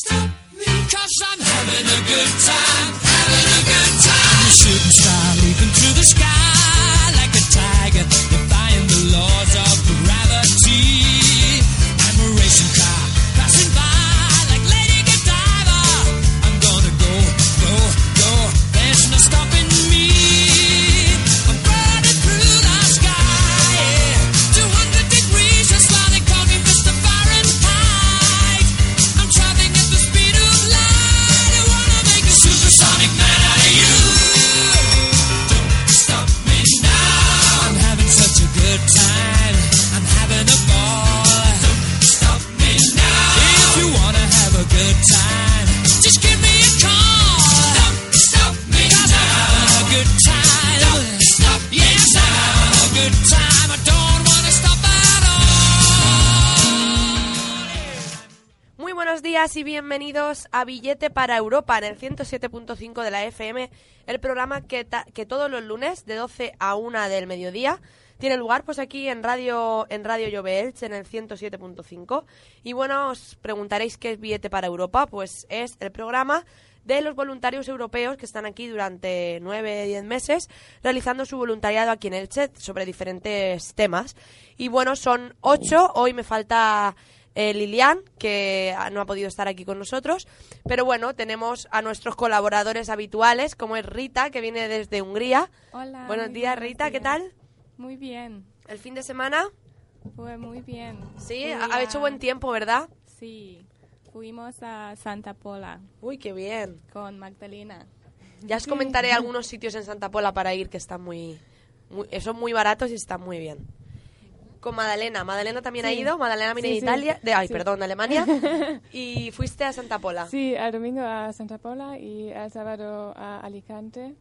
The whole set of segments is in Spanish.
stop me, cause I'm having a good time, having a good time. A shooting star leaping through the sky like a tiger, y bienvenidos a Billete para Europa en el 107.5 de la FM, el programa que, que todos los lunes de 12 a 1 del mediodía tiene lugar pues aquí en Radio en Radio Llove Elche, en el 107.5 y bueno, os preguntaréis qué es Billete para Europa, pues es el programa de los voluntarios europeos que están aquí durante nueve, diez meses realizando su voluntariado aquí en Elche sobre diferentes temas. Y bueno, son ocho. Hoy me falta eh, Lilian, que no ha podido estar aquí con nosotros. Pero bueno, tenemos a nuestros colaboradores habituales, como es Rita, que viene desde Hungría. Hola. Buenos días, buenos Rita, ¿qué días. tal? Muy bien. ¿El fin de semana? Fue muy bien. Sí, Fui ha, ha hecho a- buen tiempo, ¿verdad? Sí. Fuimos a Santa Pola Uy, qué bien. con Magdalena. Ya os comentaré algunos sitios en Santa Pola para ir que están muy, muy- son muy baratos y están muy bien. Con Madalena. Madalena también ha Sí. ido. Madalena viene Sí, de sí. Italia. De, ay, Sí. perdón, de Alemania. y fuiste a Santa Pola. Sí, el domingo a Santa Pola y el sábado a Alicante.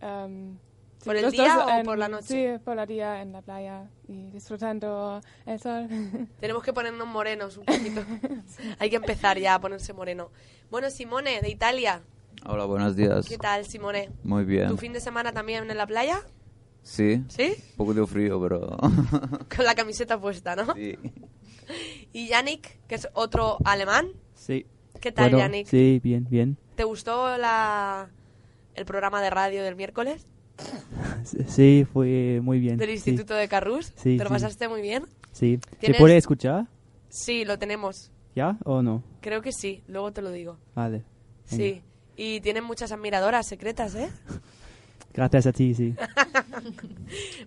Sí, ¿Por el día dos o en- por la noche? Sí, por el día en la playa y disfrutando el sol. Tenemos que ponernos morenos un poquito. Hay que empezar ya a ponerse moreno. Bueno, Simone, de Italia. Hola, buenos días. ¿Qué tal, Simone? Muy bien. ¿Tu fin de semana también en la playa? Sí, ¿Sí? un poco de frío, pero... Con la camiseta puesta, ¿no? sí. Y Yannick, que es otro alemán. Sí. ¿Qué tal, Bueno, Yannick? Sí, bien, bien. ¿Te gustó la, el programa de radio del miércoles Sí, fue muy bien. del sí, Instituto de Carrús? Sí, ¿Te lo sí. pasaste muy bien? Sí. ¿Se ¿Tienes- puede escuchar? Sí, lo tenemos. ¿Ya o no? Creo que sí, luego te lo digo. Vale. venga. Sí. Y tienen muchas admiradoras secretas, ¿eh? Gracias a ti, sí.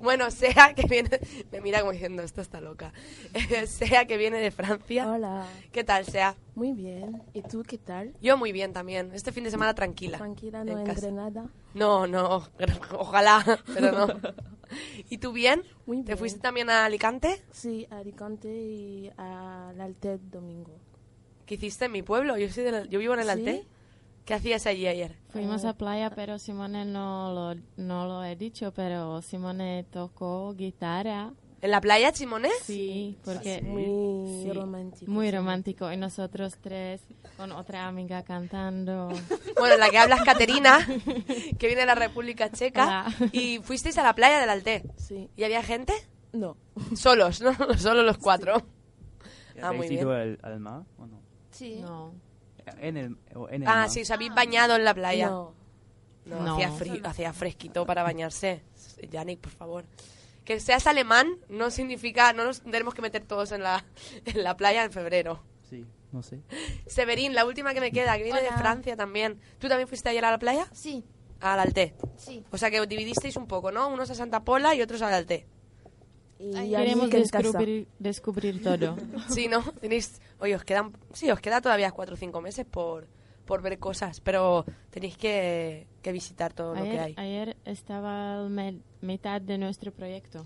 Bueno, sea que viene... Me mira como diciendo, esta está loca. sea que viene de Francia. Hola, ¿Qué tal, sea? muy bien. ¿Y tú qué tal? Yo muy bien también. Este fin de semana tranquila. Tranquila, no en casa. entre nada. No, no, ojalá, pero no. ¿Y tú bien? Muy ¿Te bien. fuiste también a Alicante? Sí, a Alicante y al Altet domingo. ¿Qué hiciste en mi pueblo? Yo, soy del- yo vivo en el ¿Sí? Alte. ¿Qué hacías allí ayer? Fuimos a playa, pero Simone no lo, no lo he dicho, pero Simone tocó guitarra. ¿En la playa, Simone? Sí, porque Muy sí, romántico. muy sí. romántico. Y nosotros tres con otra amiga cantando. Bueno, la que hablas, Caterina, que viene de la República Checa. Hola. Y fuisteis a la playa del Alte. Sí, ¿Y había gente? no. Solos, ¿no? Solo los cuatro. Ah, ¿Habéis muy bien. ido al, al mar o no? Sí. No, En el, en el Ah, mar. sí, os habéis bañado en la playa. No. No, No. Hacía, fri- hacía fresquito para bañarse. Yannick, por favor. Que seas alemán no significa... No nos tenemos que meter todos en la, en la playa en febrero. Sí, no sé. Severín, la última que me queda, que viene de. Francia también. ¿Tú también fuiste ayer a la playa? Sí, Al Alte. sí. O sea que os dividisteis un poco, ¿no? Unos a Santa Pola y otros al Alte. Y queremos en casa. descubrir, descubrir todo. Sí, ¿no? Tenéis... Oye, os quedan... Sí, os queda todavía cuatro o cinco meses por, por ver cosas, pero tenéis que, que visitar todo lo que Ayer, hay. ayer estaba la mitad de nuestro proyecto.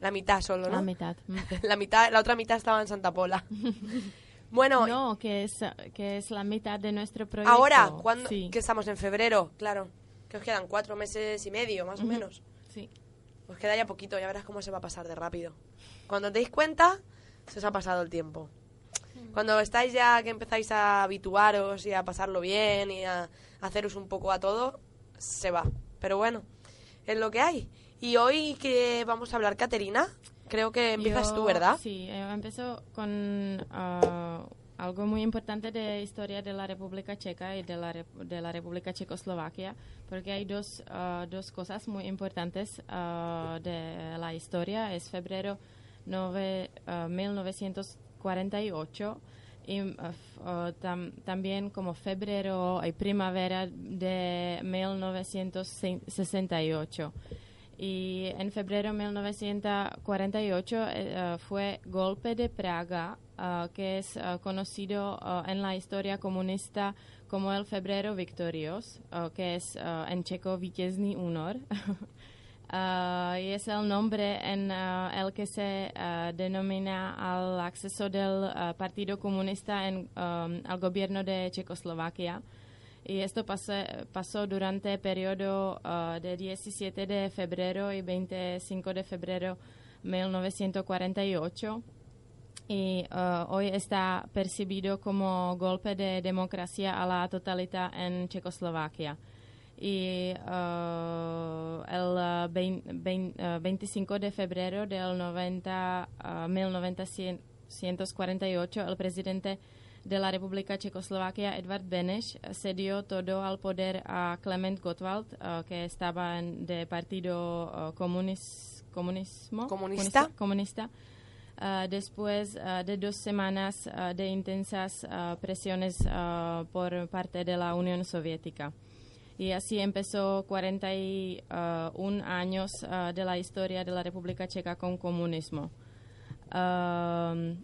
La mitad solo, ¿no? La mitad. Mm. La mitad, la otra mitad estaba en Santa Pola. bueno, No, que es, que es la mitad de nuestro proyecto. ahora, cuando Sí, que estamos en febrero, claro, que os quedan cuatro meses y medio, más o menos. sí. Os queda ya poquito, ya verás cómo se va a pasar de rápido. Cuando os deis cuenta, se os ha pasado el tiempo. Cuando estáis ya que empezáis a habituaros y a pasarlo bien y a haceros un poco a todo, se va. Pero bueno, es lo que hay. Y hoy que vamos a hablar, Caterina, creo que empiezas Yo- tú, ¿verdad? Sí, eh, empiezo con ah, algo muy importante de historia de la República Checa y de la, de la República Checoslovaquia, porque hay dos, ah, dos cosas muy importantes ah, de la historia. Es febrero nove- ah, 1948 y ah, tam- también como febrero y primavera de 1968. Y en febrero de 1948 eh, eh, fue golpe de Praga, ah, que es ah, conocido ah, en la historia comunista como el febrero victorios, que es en checo vítězný únor. Es el nombre en el que se denomina al acceso del Partido Comunista en, um, al gobierno de Checoslovaquia. Y esto pase- pasó durante el periodo ah, de 17 de febrero y 25 de febrero 1948 y ah, hoy está percibido como golpe de democracia a la totalidad en Checoslovaquia. Y ah, el ah, vein- vein- ah, 25 de febrero del 90, ah, 1948 el presidente de la República Checoslovaquia, Edvard Beneš, cedió todo al poder a Klement Gottwald, que estaba en, de partido comunis- comunismo, ¿Comunista? comunista. Ah, después ah, de dos semanas ah, de intensas presiones por parte de la Unión Soviética. Y así empezó 41 años de la historia de la República Checa con comunismo.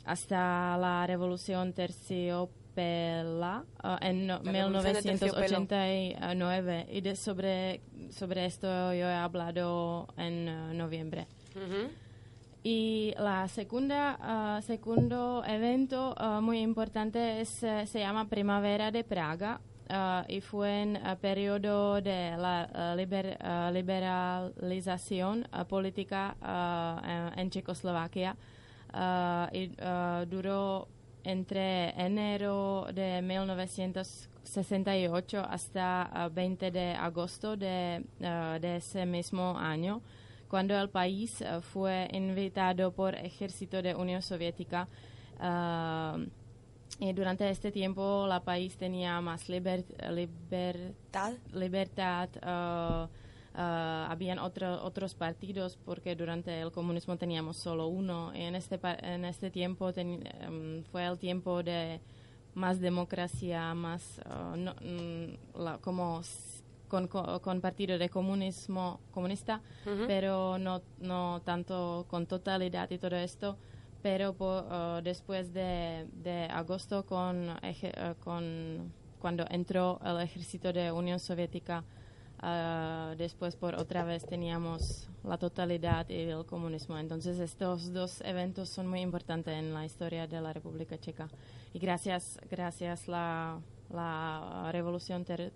Hasta la Revolución Terciopela en no- La Revolución de Terciopelo. 1989. Y de sobre, sobre esto yo he hablado en noviembre. Ujú. Y la segunda, ah, segundo evento ah, muy importante es, eh, se llama Primavera de Praga ah, y fue en el periodo de la liber- liberalización política en en Checoslovaquia y duró entre enero de 1968 hasta ah, 20 de agosto de, de ese mismo año cuando el país eh, fue invitado por ejército de Unión Soviética. ah, y durante este tiempo la país tenía más liber- libertad. ah, ah, habían otro- otros partidos porque durante el comunismo teníamos solo uno. En este, en este tiempo teni- em, fue el tiempo de más democracia, más no- mm, la- como con, co- con partido de comunismo comunista, pero no, no tanto con totalidad y todo esto. Pero ah, después de, de agosto, con, eje- ah, con, cuando entró el ejército de Unión Soviética, ah, después por otra vez teníamos la totalidad y el comunismo. Entonces estos dos eventos son muy importantes en la historia de la República Checa. Y gracias, gracias la, la revolución ter-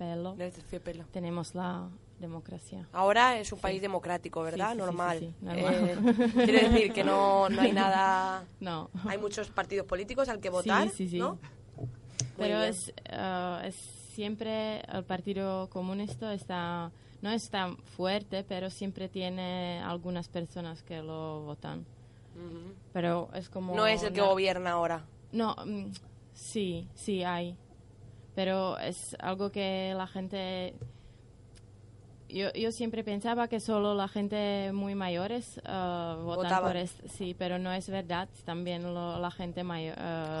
terciopelo, Del terciopelo. tenemos la democracia. Ahora es un país democrático, ¿verdad? Sí, sí, sí, normal. sí, sí, normal. Eh, quiere decir que no, no hay nada... No. Hay muchos partidos políticos al que votar, Sí, sí, sí. ¿no? Pero es, ah, es siempre el Partido Comunista está no es tan fuerte, pero siempre tiene algunas personas que lo votan. Ujú. Pero es como No es el que na- gobierna ahora. No, mm, sí, sí hay. Pero es algo que la gente yo, yo siempre pensaba que solo la gente muy mayores ah, votan por esto, sí, pero no es verdad, también lo- la gente mayor,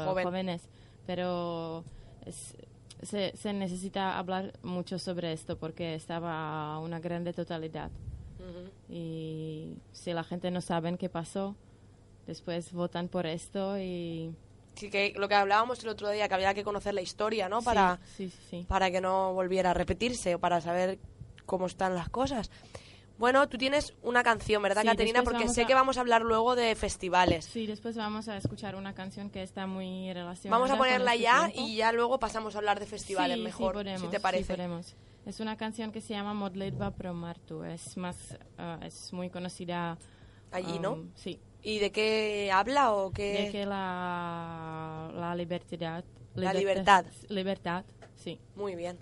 Joven. jóvenes, pero es- se, se necesita hablar mucho sobre esto porque estaba una grande totalidad. Y si la gente no sabe qué pasó, después votan por esto y Sí, que lo que hablábamos el otro día, que había que conocer la historia, ¿no? Para, sí, sí, para que no volviera a repetirse o para saber cómo están las cosas. Bueno, tú tienes una canción, ¿verdad, Caterina? Porque sé a- que vamos a hablar luego de festivales. Sí, después vamos a escuchar una canción que está muy relacionada. Vamos a ponerla este ya tiempo. y ya luego pasamos a hablar de festivales mejor, podemos, si te sí, parece. podemos. Es una canción que se llama Modlitba pro Martu. Es más, ah, es muy conocida Allí, um, ¿no? Sí. ¿Y de qué habla o qué? De que la, la libertad, La libertad- libertad. Libertad, sí. Muy bien.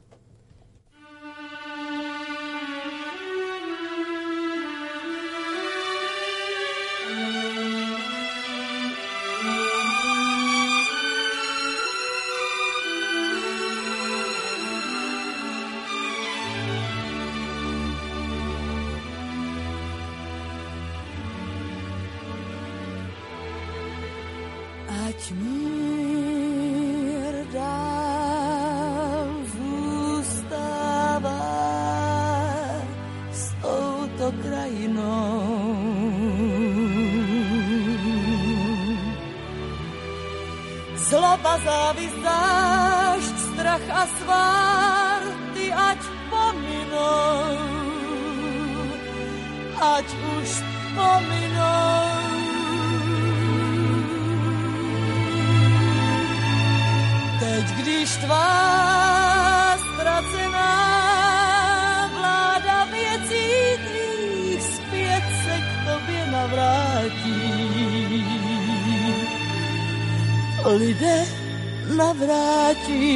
Zášť, strach a svár, ty ať pominou, ať už pominou. Teď, když tvá ztracená vláda věcí tvých zpět se k tobě navrátí. Lidé navrátí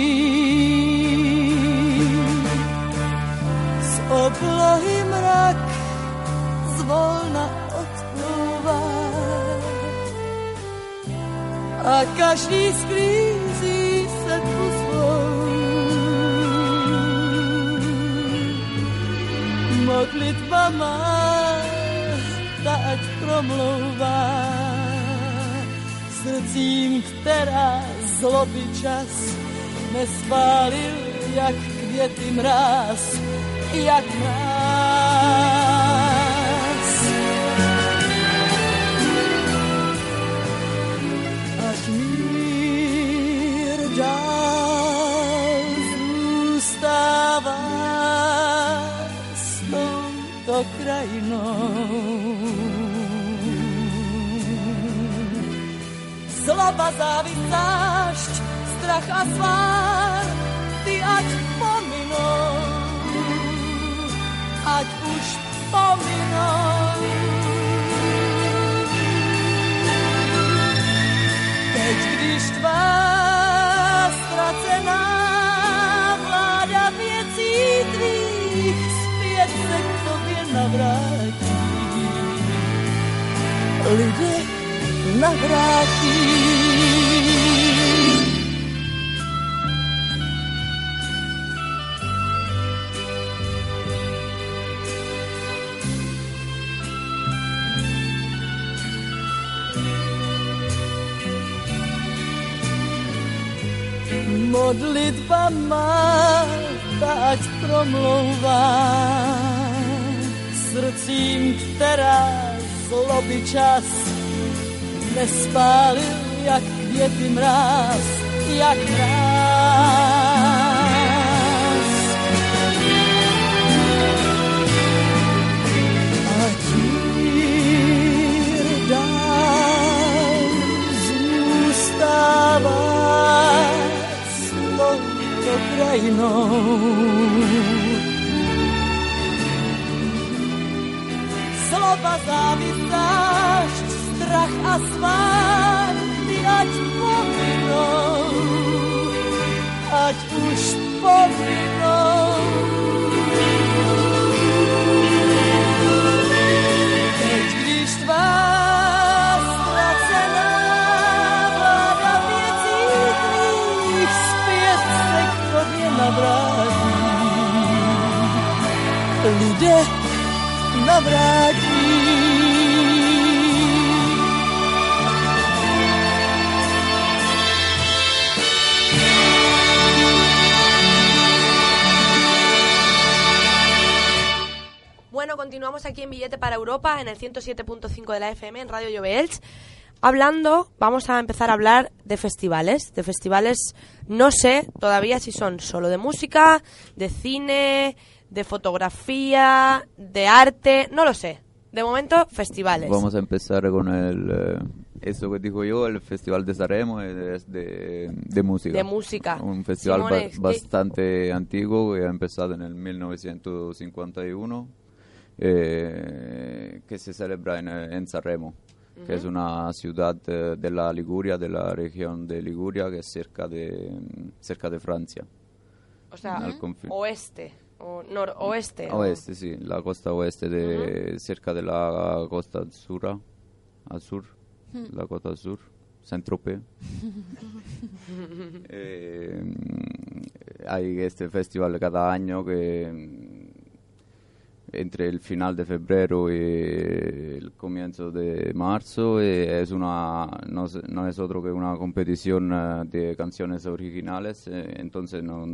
z oblohy mrak zvolna odplouvá a každý sklízí se tu svou. Modlitba má, ta ať promlouvá srdcím, která zloby čas nespálil, jak květy mráz, jak mráz. Ať mír dál zůstává s touto krajinou. Zloba, závist, strach a svár, ty ať pominou, ať už pominou. Teď, když tvá ztracená vláda věcí tvých zpět se k tobě navrátí. Lidé navrátí. Modlitba má, ať promlouvá srdcím, která zloby čas nespálil, jak květy mráz, jak mráz. that slova závisášť, strach a smát, ty ať povinou, ať už povinou. Navrátí. Bueno, continuamos aquí en Billete para Europa, en el 107.5 de la FM, en Radio Llobels. Hablando, vamos a empezar a hablar de festivales. De festivales, no sé todavía si son solo de música, de cine, de fotografía, de arte, no lo sé. De momento, festivales. Vamos a empezar con el, eh, eso que dijo yo, el Festival de Sanremo es de, de música. De música. Un festival ba- bastante antiguo que ha empezado en el 1951, eh, que se celebra en, eh, en Sanremo, que es una ciudad eh, de la Liguria, de la región de Liguria, que es cerca de, cerca de Francia. o sea, oeste, o noroeste. Oeste, sí, la costa oeste, de, cerca de la costa sur, al sur, la costa sur, Saint-Tropez. Eh, hay este festival cada año que entre el final de febrero y el comienzo de marzo y es una no, es- no es otro que una competición eh, de canciones originales eh, entonces no,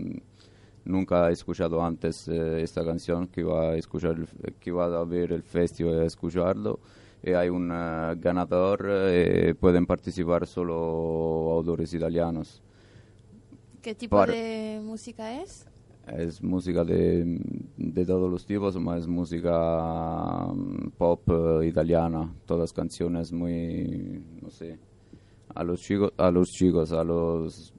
nunca he escuchado antes eh, esta canción que iba a escuchar que iba a ver el festival a escucharlo. Y hay un eh, ganador eh, pueden participar solo autores italianos. ¿Qué tipo Para- de música es? es música de, de todos los tipos, pero es música mm, pop eh, italiana, todas canciones muy, no sé, a los chicos, a los chicos, a los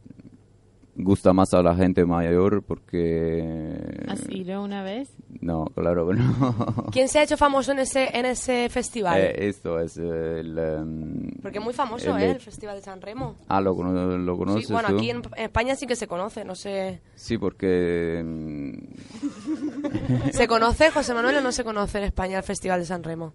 gusta más a la gente mayor porque ¿Has ido una vez? no, claro que no. ¿Quién se ha hecho famoso en ese, en ese festival? Eh, esto es el em, Porque es muy famoso, el- ¿eh? El Festival de San Remo. Ah, lo, cono- lo conoces Sí, bueno, tú? aquí en, en España sí que se conoce, no sé. Sí, porque mm, ¿Se conoce, José Manuel, o no se conoce en España el Festival de San Remo?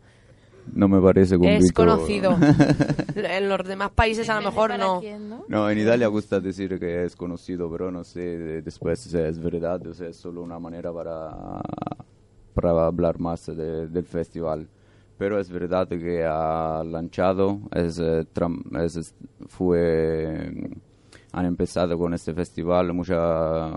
No me parece. Es conocido. en los demás países a lo mejor ¿Para no. quién, no? No, en Italia gusta decir que es conocido, pero no sé de- después si es verdad o sea, es solo una manera para, para hablar más de- del festival. Pero es verdad que ha lanzado, es, eh, es- es- fue, han empezado con este festival muchas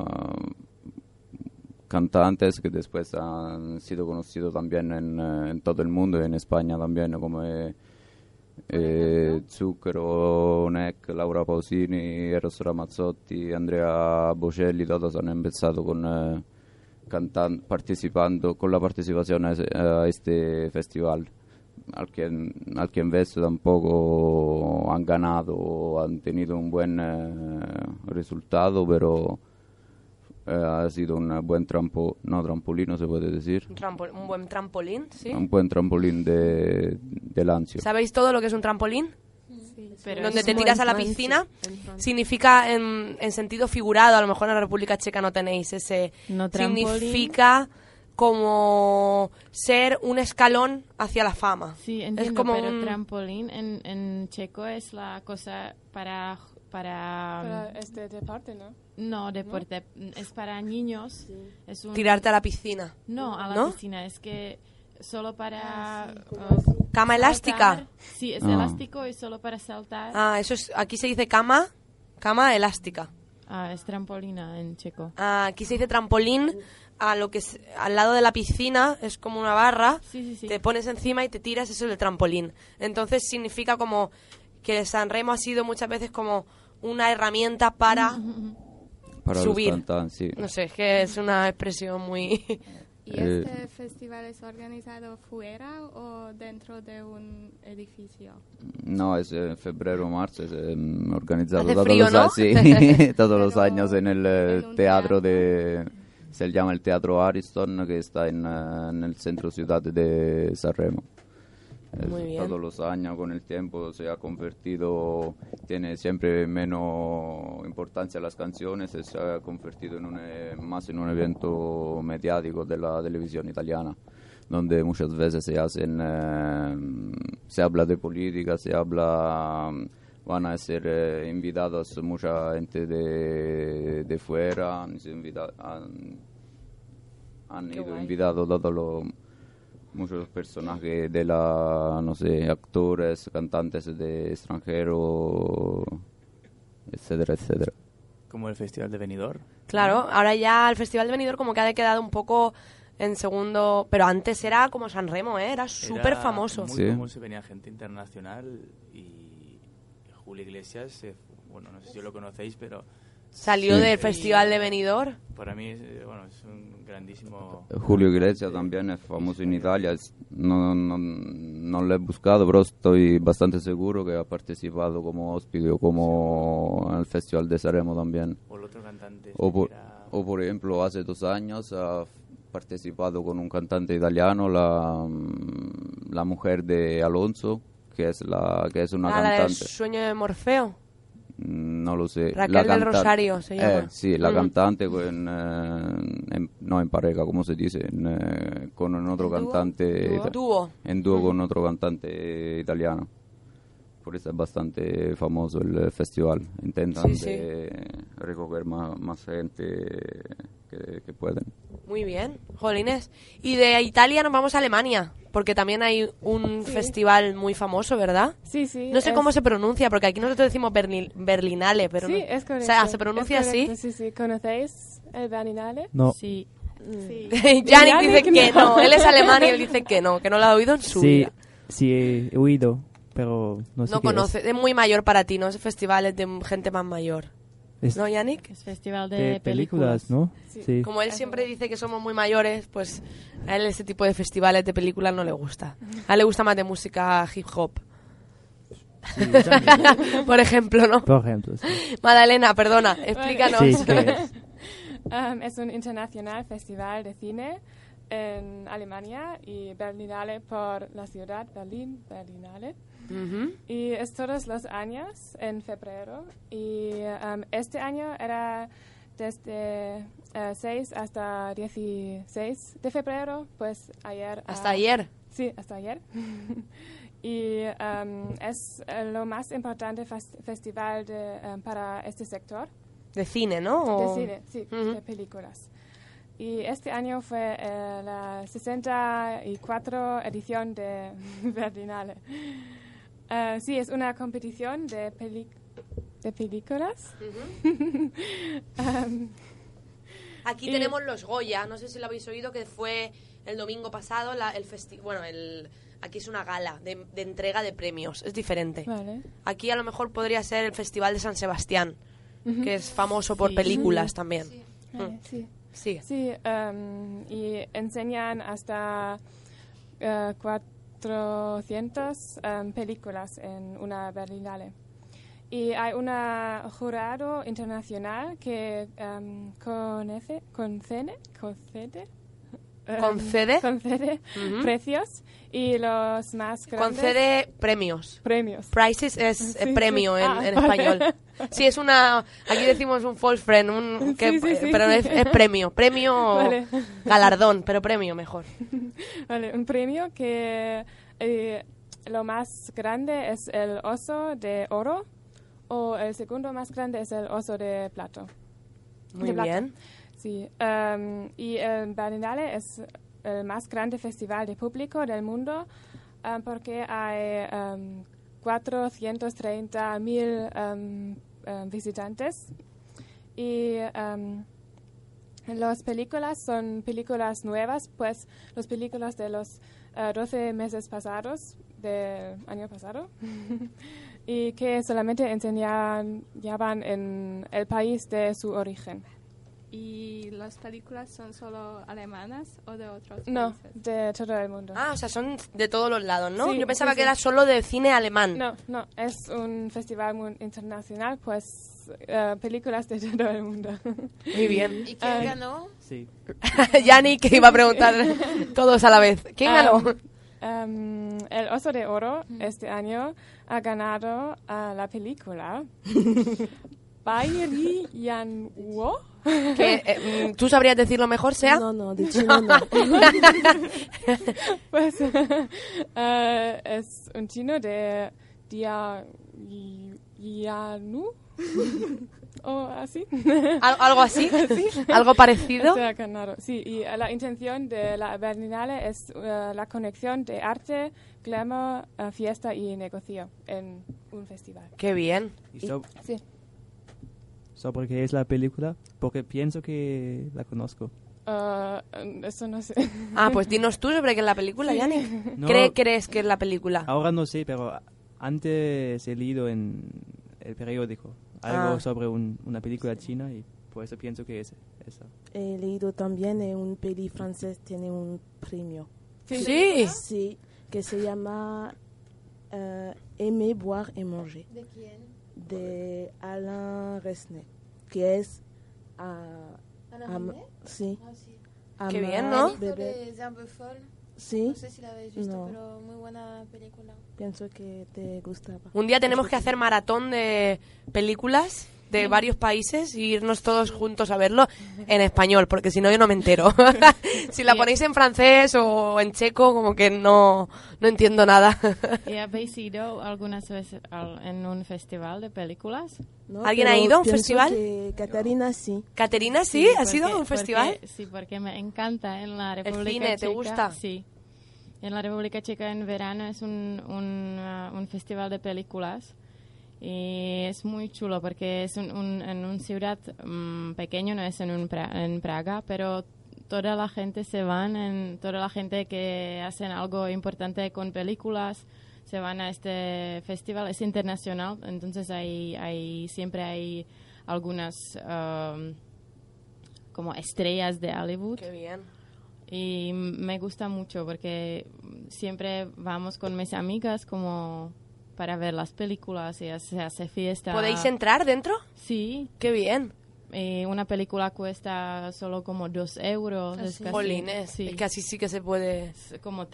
cantantes que después han sido conocidos también en, eh, en todo el mundo, en España también, como eh, eh, Zucchero, Neck, Laura Pausini, Eros Ramazzotti, Andrea Bocelli, todos han empezado con eh, cantan- participando con la participación a, a este festival. Al que, al que vez tampoco han ganado han tenido un buen eh, resultado, pero eh, ha sido un buen trampo, no trampolino se puede decir, Un, trampo- un buen trampolín, ¿sí? un buen trampolín de, de Lancio. ¿Sabéis todo lo que es un trampolín? Pero Donde es te tiras a la piscina. Significa en, en sentido figurado, a lo mejor en la República Checa no tenéis ese. No trampolín. Significa como ser un escalón hacia la fama. Sí, es entiendo, como pero un- trampolín en, en checo es la cosa para... para, Para este deporte, ¿no? no, deporte, es para niños. Es un, tirarte a la piscina. No, a la ¿No? piscina, es que solo para... Cama uh, elástica. saltar. Sí, es Ah. elástico y solo para saltar. Ah, eso es. Aquí se dice cama, cama elástica. Ah, es trampolina en checo. Ah, aquí se dice trampolín. A lo que es, al lado de la piscina es como una barra. Sí, sí, sí. Te pones encima y te tiras, eso es el trampolín. Entonces significa como que el San Remo ha sido muchas veces como una herramienta para, Para subir. sí. no sé, es que es una expresión muy... ¿Y Eh, este festival es organizado fuera o dentro de un edificio? No, es en febrero o marzo, es organizado todos, frío, los, ¿no? sí, todos los años en el eh, en un teatro teatro. de... Se llama el Teatro Ariston, que está en, eh, en el centro ciudad de Sanremo. Es bien. Todos los años con el tiempo se ha convertido, tiene siempre menos importancia las canciones, y se ha convertido en un, eh, más en un evento mediático de la televisión italiana, donde muchas veces se hacen, eh, se habla de política, se habla, van a ser eh, invitados mucha gente de, de fuera, han, han, han ido invitados todos los muchos personajes de la, no sé, actores, cantantes de extranjero, etcétera, etcétera. Como el Festival de Benidorm. Claro, ahora ya el Festival de Benidorm como que ha quedado un poco en segundo... Pero antes era como San Remo, ¿eh? Era súper famoso. Muy Sí. famoso, venía gente internacional y Julio Iglesias, eh, bueno, no sé si lo conocéis, pero Salió Sí. del Festival de Benidorm. para mí es, eh, bueno, es un grandísimo... Julio Iglesias también es famoso en Italia, no, no, no lo he buscado, pero estoy bastante seguro que ha participado como hóspede o como en el Festival de Sanremo también. O el otro cantante. O este por, era- o por ejemplo, hace dos años ha participado con un cantante italiano, la, mm, la mujer de Alonso, que es, la, que es una Ah, la del cantante. sueño de Morfeo. Mm, No lo sé. Raquel La del Rosario se Eh, llama. sí, la Mm. cantante con, eh, en- no en pareja, ¿cómo se dice? En, eh, con otro ¿En cantante. ¿Dúo? En dúo con otro cantante italiano. Por eso es bastante famoso el festival. Intentan Sí, sí. recoger más, más gente que, que pueden. Muy bien, jolines. Y de Italia nos vamos a Alemania, porque también hay un festival muy famoso, ¿verdad? Sí, sí. No sé es- cómo se pronuncia, porque aquí nosotros decimos Berlin- Berlinale, pero Sí, no- es correcto. O sea, ¿se pronuncia así? Sí, sí. ¿Conocéis el Berlinale? No. Sí. Sí. Yannick Yannick dice que no. no. Él es alemán y él dice que no, que no lo ha oído en su Sí, vida. sí he oído, pero no sé No qué es. conoce, es muy mayor para ti, ¿no? Es de gente más mayor. Es ¿No, Yannick? Es festival de, de películas, ¿no? Sí. Como él siempre dice que somos muy mayores, pues a él ese tipo de festivales de películas no le gusta. A él le gusta más de música hip hop. Por ejemplo, ¿no? Por ejemplo, sí. Madalena, perdona, explícanos. Sí, ¿qué es? Um, es un internacional festival de cine en Alemania y Berlinale por la ciudad Berlín, Berlinale. Y es todos los años en febrero. Y um, este año era desde eh, 6 hasta 16 de febrero, pues ayer. Hasta ah, ayer. Sí, hasta ayer. y um, es eh, lo más importante fes- festival de, um, para este sector. De cine, ¿no? De cine, sí, de películas. Y este año fue eh, la 64 edición de Berlinale. Eh, sí, es una competición de, peli- de películas. Um, Aquí Y- tenemos los Goya, no sé si lo habéis oído, que fue el domingo pasado, la- el festi bueno, el, aquí es una gala de, de entrega de premios, es diferente. Vale. Aquí a lo mejor podría ser el Festival de San Sebastián, que es famoso por Sí. películas Sí. también. Vale, Mm. sí. Sí, um, y enseñan hasta eh, 400 um, películas en una Berlinale. Y hay un jurado internacional que um, conoce- concede, concede, ¿Concede? concede Ujú. precios y los más grandes... Concede premios. Premios. Prizes es eh, Sí, premio sí. en, Ah, en vale. español. Sí, es una. Aquí decimos un false friend, un, que- Sí, pero es, es premio. Premio Vale. galardón, pero premio mejor. Vale, un premio que eh, lo más grande es el oso de oro o el segundo más grande es el oso de plato. Muy De plata. bien. Sí, um, y el Berlinale es el más grande festival de público del mundo um, porque hay um, 430 mil um, visitantes y las películas son películas nuevas, pues las películas de los eh, 12 meses pasados, del año pasado, y que solamente van en el país de su origen. ¿Y las películas son solo alemanas o de otros No, países? de todo el mundo. Ah, o sea, son de todos los lados, ¿no? Sí, Yo pensaba sí, que sí. era solo de cine alemán. No, no, es un festival muy internacional, pues eh, películas de todo el mundo. Muy bien. ¿Y quién Ah, ganó? Sí. Yanni, que iba a preguntar todos a la vez. ¿Quién ganó? um, el Oso de Oro este año ha ganado a la película Bayri Yanwo. Que, eh, mm, ¿Tú sabrías decirlo mejor, sea? No, no, de chino no. pues eh, es un chino de Dia Yanu o así. ¿Al- algo así? ¿Algo parecido? Sí, y eh, la intención de la Berlinale es eh, la conexión de arte, glamour, eh, fiesta y negocio en un festival. Qué bien. ¿Y so- Sí. Sobre qué es la película? Porque pienso que la conozco. Eh, eso no sé. Ah, pues dinos tú sobre qué es la película, Sí. Yanni. No. ¿Cree, ¿Crees que es la película? Ahora no sé, pero antes he leído en el periódico algo Ah. sobre un- una película china y por eso pienso que es esa. He leído también en un peli francés tiene un premio. Sí. Sí. Sí, que se llama eh, Aimer, boire et manger. ¿De quién? De Alain Resnais, que es a, ¿Alain am- Resnais? sí. Ah, sí. Qué bien, ¿no? Sí. No sé si la habéis visto, No. pero muy buena película. Pienso que te gustaba. Un día tenemos que hacer maratón de películas de varios países y irnos todos juntos a verlo en español, porque si no yo no me entero. si la Sí. ponéis en francés o en checo, como que no, no entiendo nada. ¿Y habéis ido algunas veces al- en un festival de películas? ¿no? ¿Alguien ha ido a un festival? que Catarina sí. Caterina, ¿sí? ¿Has porque- ido a un porque- festival? sí, porque me encanta en la República cine, ¿te Checa. gusta? Sí. En la República Checa en verano es un, un, ah, un festival de películas y es muy chulo porque es un, un- en una ciudad mm, pequeño, no es en, un Pra- en Praga, pero toda la gente se van, en, toda la gente que hacen algo importante con películas se van a este festival, es internacional, entonces hay, hay siempre hay algunas um, como estrellas de Hollywood Qué bien. y me gusta mucho porque siempre vamos con mis amigas como para ver las películas y se hace fiesta. ¿Podéis entrar dentro? Sí. Qué bien. Y una película cuesta solo como dos euros. es casi- sí. así sí que se puede... Como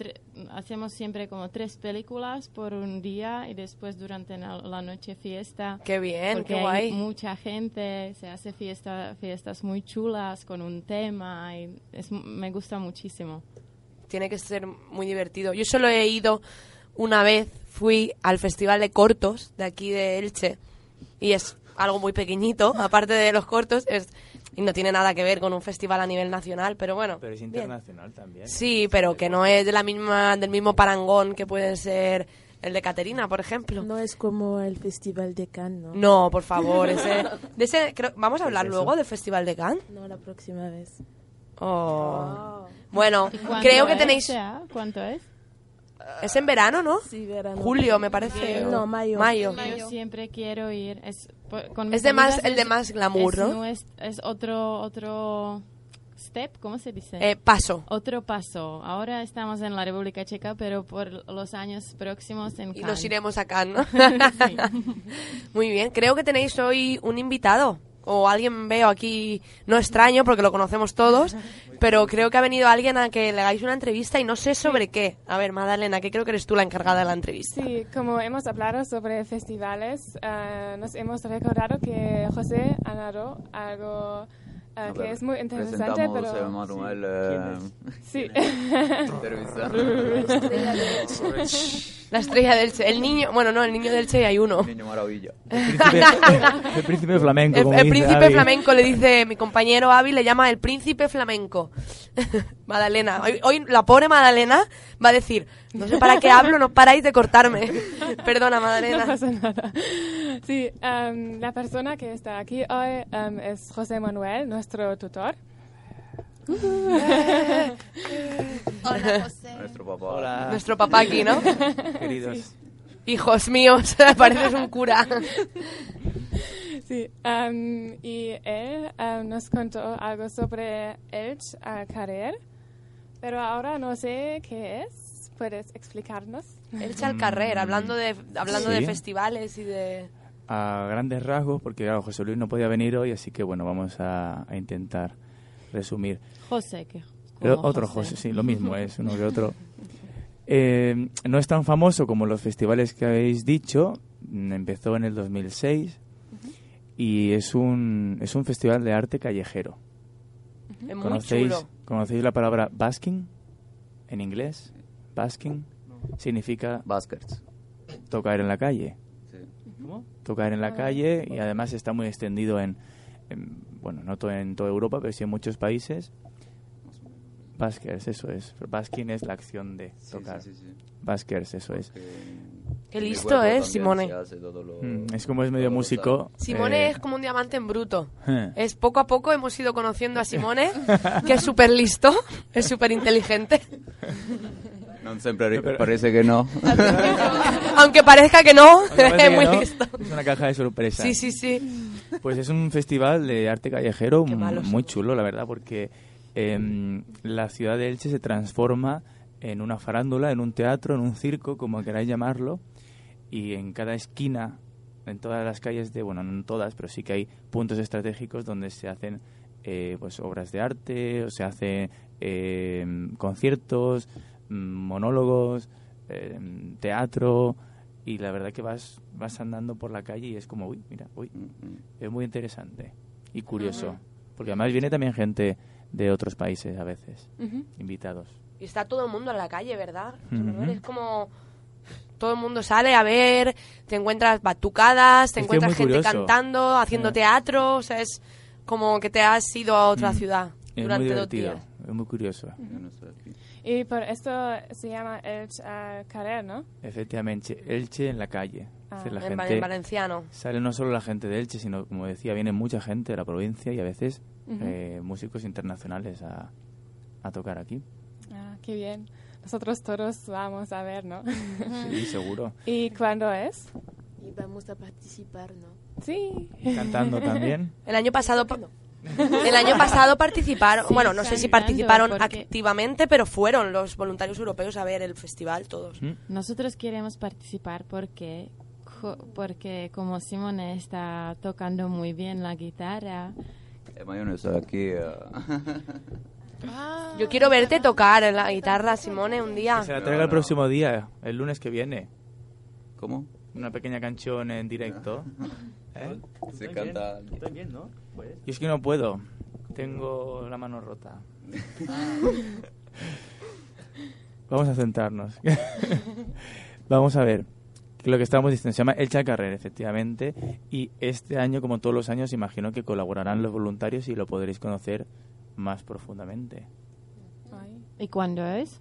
hacemos siempre como tres películas por un día y después durante la, noche fiesta. Qué bien, porque qué hay guay. mucha gente, se hace fiesta, fiestas muy chulas con un tema y es, me gusta muchísimo. Tiene que ser muy divertido. Yo solo he ido una vez, fui al Festival de Cortos de aquí de Elche y es algo muy pequeñito, aparte de los cortos, es, y no tiene nada que ver con un festival a nivel nacional, pero bueno. Pero es bien. internacional también. Sí, pero que no es de la misma, del mismo parangón que puede ser el de Caterina, por ejemplo. No es como el Festival de Cannes, ¿no? No, por favor, ese, de ese creo- vamos a hablar ¿Qué es luego del Festival de Cannes. No, la próxima vez. Oh. Bueno, ¿Y cuánto creo que es, tenéis... ¿Cuánto es? Es en verano, ¿no? Sí, verano. Julio, me parece. No, mayo. Mayo. Yo siempre quiero ir. Es, con Es de más- el de más glamour, es ¿no? Es, otro, otro step, ¿cómo se dice? Eh, paso. Otro paso. Ahora estamos en la República Checa, pero por los años próximos en Y Cannes. nos iremos a Cannes, ¿no? Sí. Muy bien, creo que tenéis hoy un invitado. O alguien veo aquí, no extraño porque lo conocemos todos, pero creo que ha venido alguien a que le hagáis una entrevista y no sé sobre qué. A ver, Madalena, que creo que eres tú la encargada de la entrevista. Sí, como hemos hablado sobre festivales, eh, nos hemos recordado que José ha narrado algo A que es muy interesante, presentamos, pero... eh, Manuel, eh, Sí. La estrella del Che. El niño, bueno, no, el niño del Che hay uno. Niño maravilla. El príncipe flamenco, El, como el príncipe flamenco le dice, mi compañero Avi le llama el príncipe flamenco. Madalena, hoy, hoy la pobre Madalena va a decir, no sé para qué hablo, no paráis de cortarme. Perdona, Madalena. No pasa nada. Sí, em, la persona que está aquí hoy em, es José Manuel, nuestro tutor. Hola, José. Nuestro papá. Hola. Nuestro papá aquí, ¿no? Queridos. Hijos míos, pareces un cura. Sí, y él nos contó algo sobre Elch a Carrer, pero ahora no sé qué es. ¿Puedes explicarnos? Elche al carrer, hablando de hablando de festivales y de... A grandes rasgos, porque claro, José Luis no podía venir hoy, así que bueno, vamos a, a intentar resumir. José, que Pero otro José, sí, lo mismo es, uno que otro. Eh, no es tan famoso como los festivales que habéis dicho, mm, empezó en el 2006 y es un, es un festival de arte callejero. ¿Conocéis, chulo. ¿Conocéis la palabra basking en inglés? Basking significa Baskets. tocar en la calle. ¿Cómo? Tocar en la calle y además está muy extendido en, en- bueno, no to- en toda Europa, pero sí en muchos países. Baskers, eso es. Basking es la acción de tocar. sí, sí. Baskers, eso es. Qué listo es, Simone. todo lo- Mm, es como es medio todo músico. Simone eh, es como un diamante en bruto. eh. Es poco a poco hemos ido conociendo a Simone, que es súper listo, es súper inteligente. No siempre parece que no. Aunque parece que no, es que muy no, listo. Es una caja de sorpresas. Sí, sí, sí. Pues es un festival de arte callejero muy chulo, la verdad, porque em, la ciudad de Elche se transforma en una farándula, en un teatro, en un circo, como queráis llamarlo, y en cada esquina, en todas las calles de, bueno, no en todas, pero sí que hay puntos estratégicos donde se hacen eh, pues obras de arte, o se hacen em, conciertos, mm, monólogos, em, teatro, y la verdad que vas, vas andando por la calle y es como, uy, mira, uy, es muy interesante y curioso. Porque además viene también gente de otros países a veces, invitados. Y está todo el mundo en la calle, ¿verdad? Es como... Todo el mundo sale a ver, te encuentras batucadas, te Es encuentras gente curioso. cantando, haciendo Eh. teatro, o sea, es como que te has ido a otra Mm. ciudad Es durante muy dos divertido, días. Es muy curioso. Y por esto se llama el uh, Carrer, ¿no? Efectivamente, Elche en la calle. Ah. La En, gente en valenciano. Sale no solo la gente de Elche, sino, como decía, viene mucha gente de la provincia y a veces Ujú. eh, músicos internacionales a, a tocar aquí. Ah, qué bien. Nosotros todos vamos a ver, ¿no? Sí, seguro. ¿Y cuándo es? Y vamos a participar, ¿no? Sí. Cantando también. El año pasado... pa- El año pasado participaron, Sí, bueno, no sé si participaron porque- activamente, pero fueron los voluntarios europeos a ver el festival todos. ¿Mm? Nosotros queremos participar porque, porque como Simone está tocando muy bien la guitarra, Eh, aquí. eh, Yo quiero verte tocar la guitarra, Simone, un día. Que se la traiga el próximo día, el lunes que viene. ¿Cómo? Una pequeña canción en directo. ¿Eh? Se canta. Estoy bien, ¿no? Pues. Yo es que no puedo. Tengo la mano rota. Vamos a centrarnos. Vamos a ver. Lo que estábamos diciendo se llama El Chacarrer, efectivamente. Y este año, como todos los años, imagino que colaborarán los voluntarios y lo podréis conocer más profundamente. ¿y cuándo es?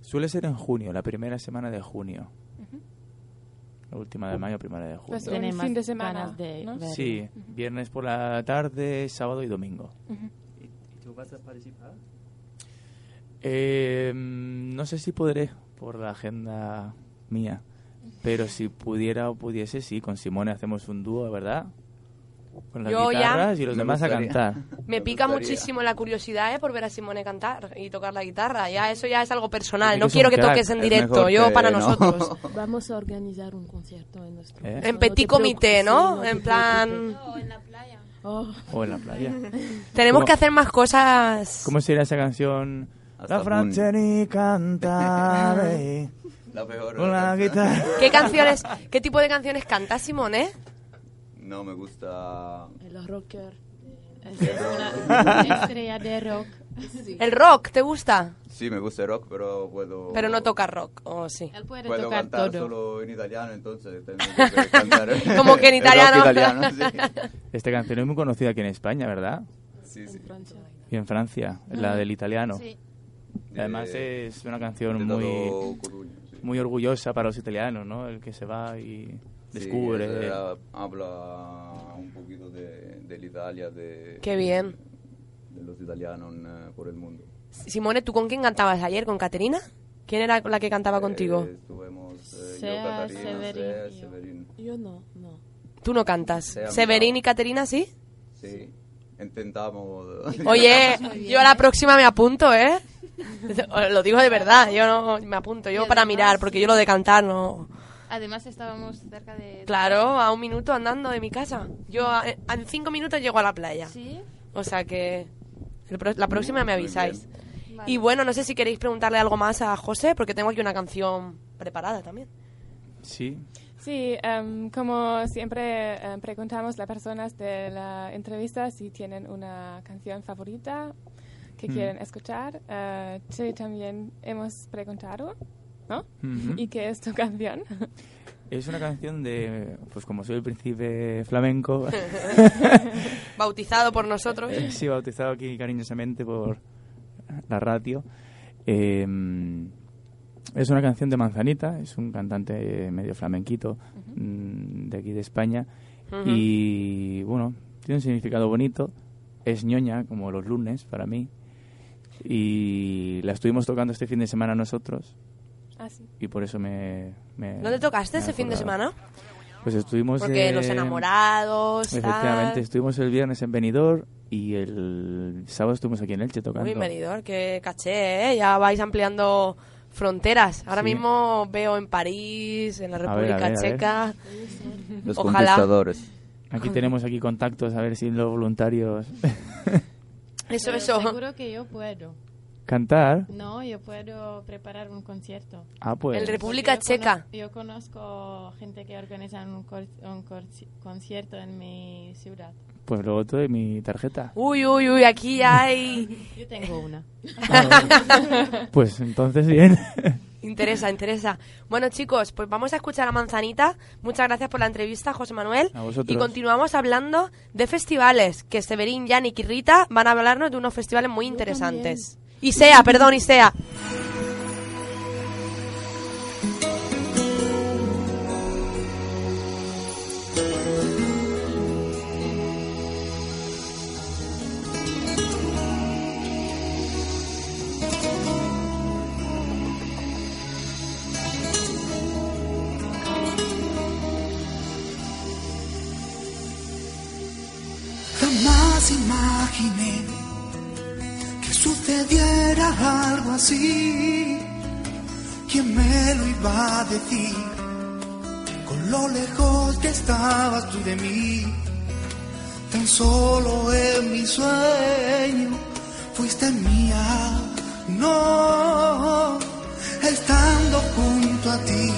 Suele ser en junio, la primera semana de junio. La última de mayo, primera de junio. Pues más fin de semana, ganas de ¿no? Sí, viernes por la tarde, sábado y domingo. ¿Y, y tú vas a participar? Eh, no sé si podré por la agenda mía, pero si pudiera o pudiese, sí, con Simone hacemos un dúo, ¿verdad? Con las Yo ya- guitarras y los Me demás a cantar. Me pica muchísimo la curiosidad ¿eh? por ver a Simone cantar y tocar la guitarra. Ya eso ya es algo personal. No quiero que crack. toques en Es directo. Yo que para no. nosotros. Vamos a organizar un concierto en nuestro ¿Eh? En petit comité, ¿no? sí, no te en plan, preocupes. Oh, O en la playa. tenemos ¿Cómo- que hacer más cosas. ¿Cómo sería esa canción? Hasta la Franceni cantare La peor. con la guitarra. ¿Qué canciones, qué tipo de canciones canta Simone? No me gusta. el rocker. Es una estrella de rock. ¿El rock te gusta? Sí, me gusta el rock, pero puedo. Pero no toca rock, ¿o sí? Él puede Puedo tocar cantar todo. solo en italiano, entonces tengo que cantar. Como que en italiano. italiano, sí. Esta canción es muy conocida aquí en España, ¿verdad? Sí, sí. Y en Francia, la del italiano. Sí. Además De- es una canción muy, todo Coruña, sí. muy orgullosa para los italianos, ¿no? El que se va y descubre. eso era- habla un poquito de, de la Italia, de, Qué bien. de los italianos eh, por el mundo. Simone, ¿tú con quién cantabas ayer? ¿Con Caterina? ¿Quién era la que cantaba contigo? Eh, estuvimos eh, yo, Severín Sea, y yo. No, no. Tú no cantas. Sea ¿Severín y Caterina sí? Sí, intentamos. Oye, yo a la próxima me apunto, ¿eh? Lo digo de verdad, yo no me apunto, yo para mirar, porque yo lo de cantar no... Además estábamos cerca de... Claro, a un minuto andando de mi casa. Yo a- en cinco minutos llego a la playa. Sí. O sea que el pro- la próxima me avisáis. Vale. Y bueno, no sé si queréis preguntarle algo más a José, porque tengo aquí una canción preparada también. Sí, Sí, em, como siempre em, preguntamos a las personas de la entrevista si tienen una canción favorita que Mm. quieren escuchar. Eh, sí, también hemos preguntado, ¿no? Ujú. ¿Y qué es tu canción? es una canción de, pues como soy el príncipe flamenco, Bautizado por nosotros. sí, bautizado aquí cariñosamente por la radio. eh, es una canción de Manzanita, es un cantante medio flamenquito mm, de aquí de España. Ujú. Y bueno, tiene un significado bonito. Es ñoña, como los lunes para mí. Y la estuvimos tocando este fin de semana nosotros. Ah, sí. Y por eso me. me ¿Dónde tocaste me ese fin de semana? Pues estuvimos. Porque eh, los enamorados. tal. Efectivamente, estuvimos el viernes en Benidorm y el sábado estuvimos aquí en Elche tocando. Uy, Benidorm, qué caché, ¿eh? Ya vais ampliando fronteras. Ahora Sí. mismo veo en París, en la A ver, a República ver, a ver. Checa. Los Ojalá. conquistadores. Aquí tenemos aquí contactos, a ver si los voluntarios... Eso, Pero eso. Seguro que yo puedo. Cantar. No, yo puedo preparar un concierto. Ah, pues. El República yo Checa. cono- Yo conozco gente que organiza un, cor- un cor- concierto en mi ciudad. Pues luego te doy mi tarjeta. Uy, uy, uy, aquí hay... Yo tengo una. Pues entonces bien. Interesa, interesa. Bueno, chicos, pues vamos a escuchar a Manzanita. Muchas gracias por la entrevista, José Manuel. A vosotros. Y continuamos hablando de festivales, que Severín, Yannick y Rita van a hablarnos de unos festivales muy interesantes. Isea, perdón, Isea. Jamás imaginé sucediera algo así. ¿Quién me lo iba a decir? Con lo lejos que estabas tú de mí. Tan solo en mi sueño fuiste mía. No, estando junto a ti,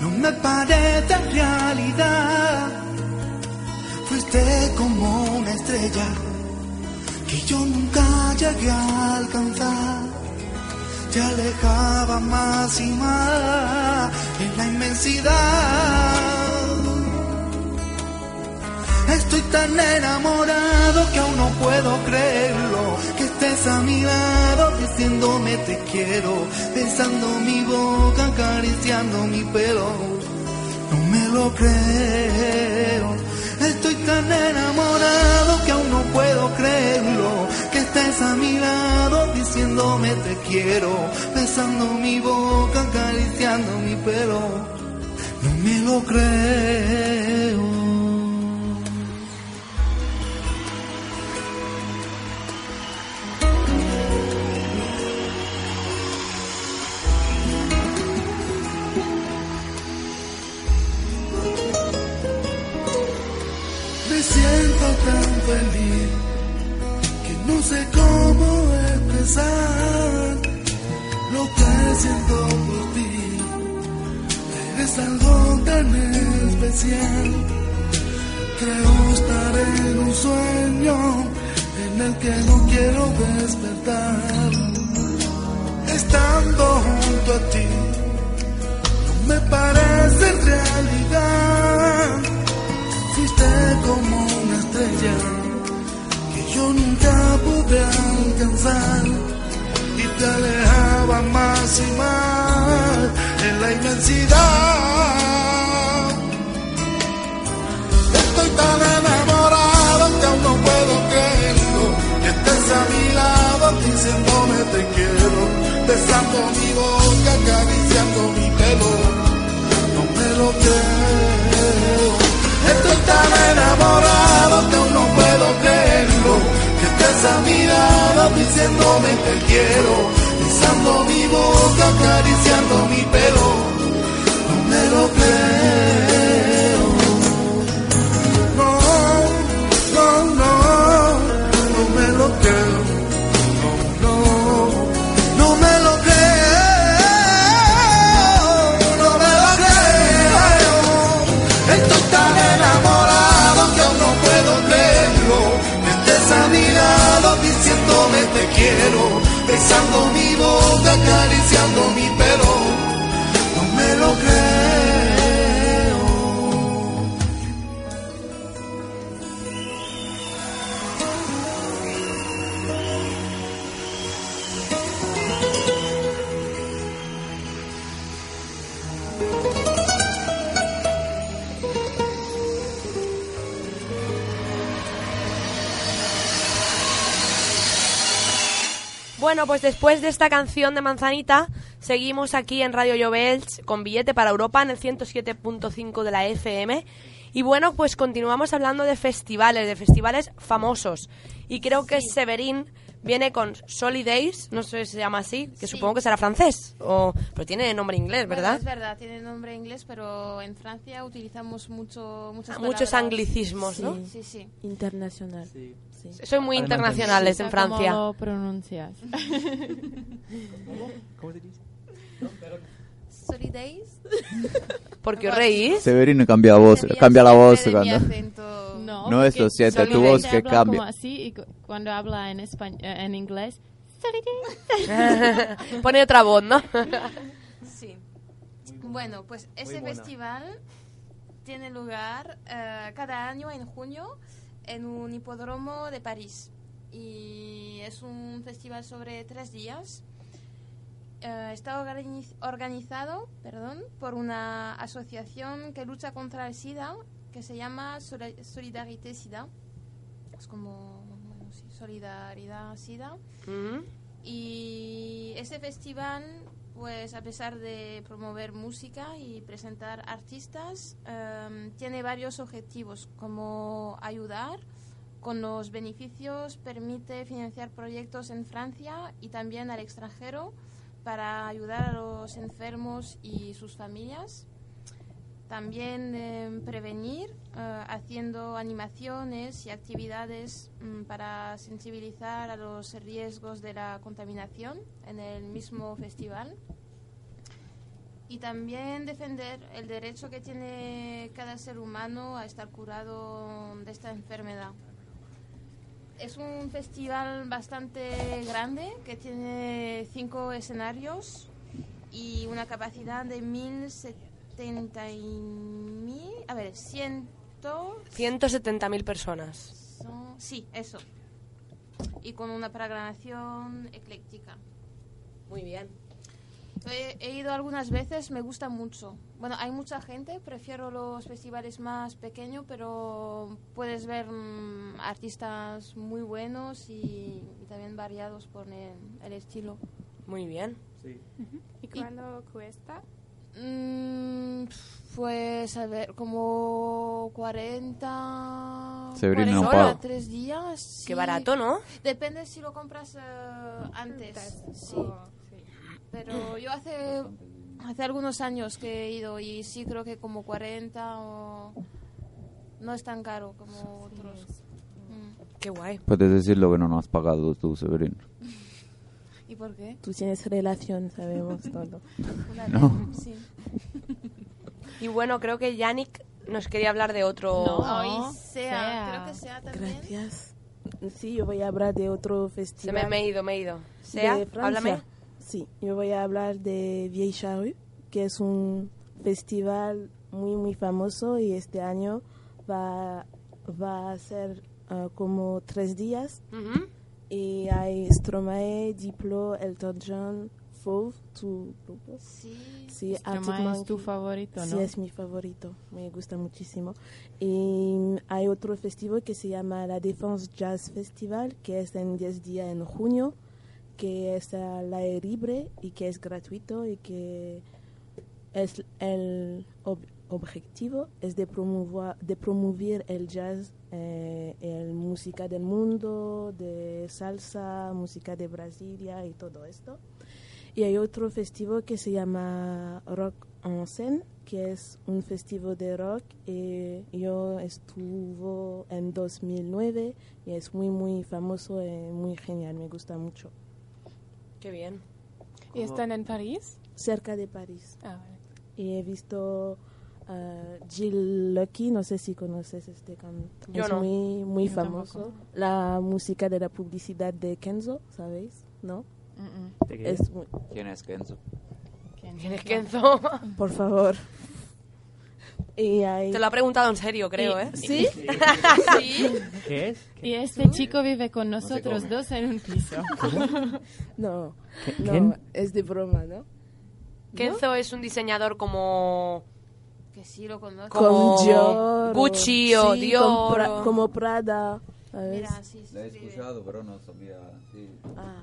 no me parece realidad. Fuiste como una estrella yo nunca llegué a alcanzar. Te alejaba más y más en la inmensidad. Estoy tan enamorado que aún no puedo creerlo. Que estés a mi lado diciéndome te quiero, besando mi boca, acariciando mi pelo. No me lo creo. Estoy tan enamorado que aún no puedo Que estés a mi lado diciéndome te quiero, besando mi boca, acariciando mi pelo. No me lo creo. Siento por ti. Eres algo tan especial. Creo estar en un sueño en el que no quiero despertar. Estando junto a ti, no me parece realidad. Fuiste como una estrella que yo nunca pude alcanzar te alejaba más y más en la inmensidad. Estoy tan enamorado que aún no puedo creerlo. Que estés a mi lado diciéndome te quiero, besando mi boca, acariciando mi pelo. No me lo creo. Diciéndome te quiero, besando mi boca, acariciando mi pelo. Acariciando Bueno, pues después de esta canción de Manzanita, seguimos aquí en Radio Jovels con billete para Europa en el 107.5 de la FM. Y bueno, pues continuamos hablando de festivales, de festivales famosos. Y creo que Severín viene con Solidays, no sé si se llama así, que supongo que será francés, o, pero tiene nombre inglés, Bueno, ¿verdad? es verdad, tiene nombre inglés, pero en Francia utilizamos mucho, muchas Ah, muchos anglicismos, ¿no? Sí, sí. Internacional. Soy muy internacionales en Francia. ¿Cómo lo pronuncias? ¿Cómo se dice? Solidays. ¿Por qué os reís? Severino cambia voz, cambia la voz cuando... No, No, eso porque siente, tu voz que cambia. como así y cu- cuando habla en, españ- eh, en inglés, Pone otra voz, ¿no? Sí. Bueno, pues ese festival tiene lugar eh, cada año en junio en un hipódromo de París. Y es un festival sobre tres días. Eh, está organiz- organizado perdón, por una asociación que lucha contra el SIDA que se llama Solidarité SIDA. Es como bueno, sí, Solidaridad SIDA. Y este festival, pues a pesar de promover música y presentar artistas, em, tiene varios objetivos, como ayudar con los beneficios, permite financiar proyectos en Francia y también al extranjero para ayudar a los enfermos y sus familias. También em, prevenir eh, haciendo animaciones y actividades mm, para sensibilizar a los riesgos de la contaminación en el mismo festival. Y también defender el derecho que tiene cada ser humano a estar curado de esta enfermedad. Es un festival bastante grande que tiene cinco escenarios y una capacidad de 1070 y mil, a ver, 100 170.000 personas. son- sí, eso. Y con una programación ecléctica. Muy bien. He, he ido algunas veces, me gusta mucho. Bueno, hay mucha gente, prefiero los festivales más pequeños, pero puedes ver mm, artistas muy buenos y, y también variados por el, el estilo. Muy bien. ¿Y cuánto cuesta? Mm, pues, a ver, como 40... Severino no 40 paga. tres días. Qué sí. barato, ¿no? Depende si lo compras eh, antes. Sí. Pero yo hace, hace algunos años que he ido y sí creo que como 40 o... No es tan caro como otros. Mm. Qué guay. Puedes decir lo que no nos has pagado tú, Severino. ¿Y por qué? Tú tienes relación, sabemos todo. No. sí. Y bueno, creo que Yannick nos quería hablar de otro... No, y sea, creo que sea también. Gracias. Sí, yo voy a hablar de otro Se festival. me, me he ido, me he ido. Sea, de háblame. Sí, yo voy a hablar de Vieille Charrue, que es un festival muy, muy famoso y este año va, va a ser ah, como tres días. Ujú. Y hay Stromae, Diplo, Elton John, Fauve, tu grupo. Sí. Sí, Stromae es tu favorito, Sí, ¿no? es mi favorito, me gusta muchísimo. Y hay otro festival que se llama la Défense Jazz Festival, que es en 10 días en junio, que es al aire libre y que es gratuito y que es el ob- objetivo es de promover, de promover el jazz, eh, el música del mundo, de salsa, música de Brasilia y todo esto. Y hay otro festival que se llama Rock en Scène, que es un festival de rock. Y yo estuve en 2009 y es muy, muy famoso y muy genial, me gusta mucho. Qué bien. ¿Y están en París? Cerca de París. Ah, vale. Y he visto a Jill Lucky, no sé si conoces este canto. Yo es no. muy, muy Yo famoso. tampoco. La música de la publicidad de Kenzo, ¿sabéis? ¿No? Mm, ¿De qué? Es muy- ¿Quién es Kenzo? ¿Quién es Kenzo? Por favor. Y hay... Te lo ha preguntado en serio, creo, ¿eh? ¿Sí? sí. ¿Qué es? Y este chico vive con nosotros come. dos en un piso. No, ¿Qué- no, quién? es de broma, ¿no? Kenzo es un diseñador como... Que sí lo conozco. Como Con Dior. Gucci o sí, Dior con Pra- o- como Prada, ¿sabes? Mira, sí, sí, La he sí. escuchado, pero no sabía. Sí. Ah,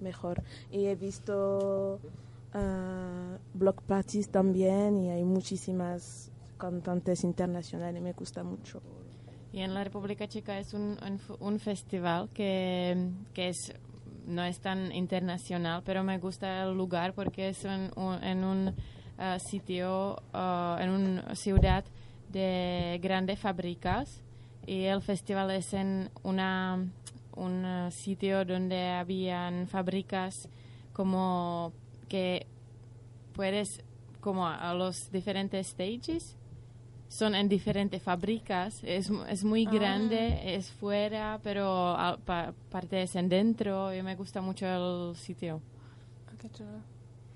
mejor. Y he visto ah, block parties también y hay muchísimas cantantes internacionales, me gusta mucho. Y en la República Checa es un, un festival que, que es no es tan internacional, pero me gusta el lugar porque es en un, en un ah, sitio, ah, en una ciudad de grandes fábricas. Y el festival es en una, un ah, sitio donde habían fábricas como que puedes como a, los diferentes stages. Son en diferentes fábricas. Es, es muy Ah. grande es fuera pero parte es en dentro. Y me gusta mucho el sitio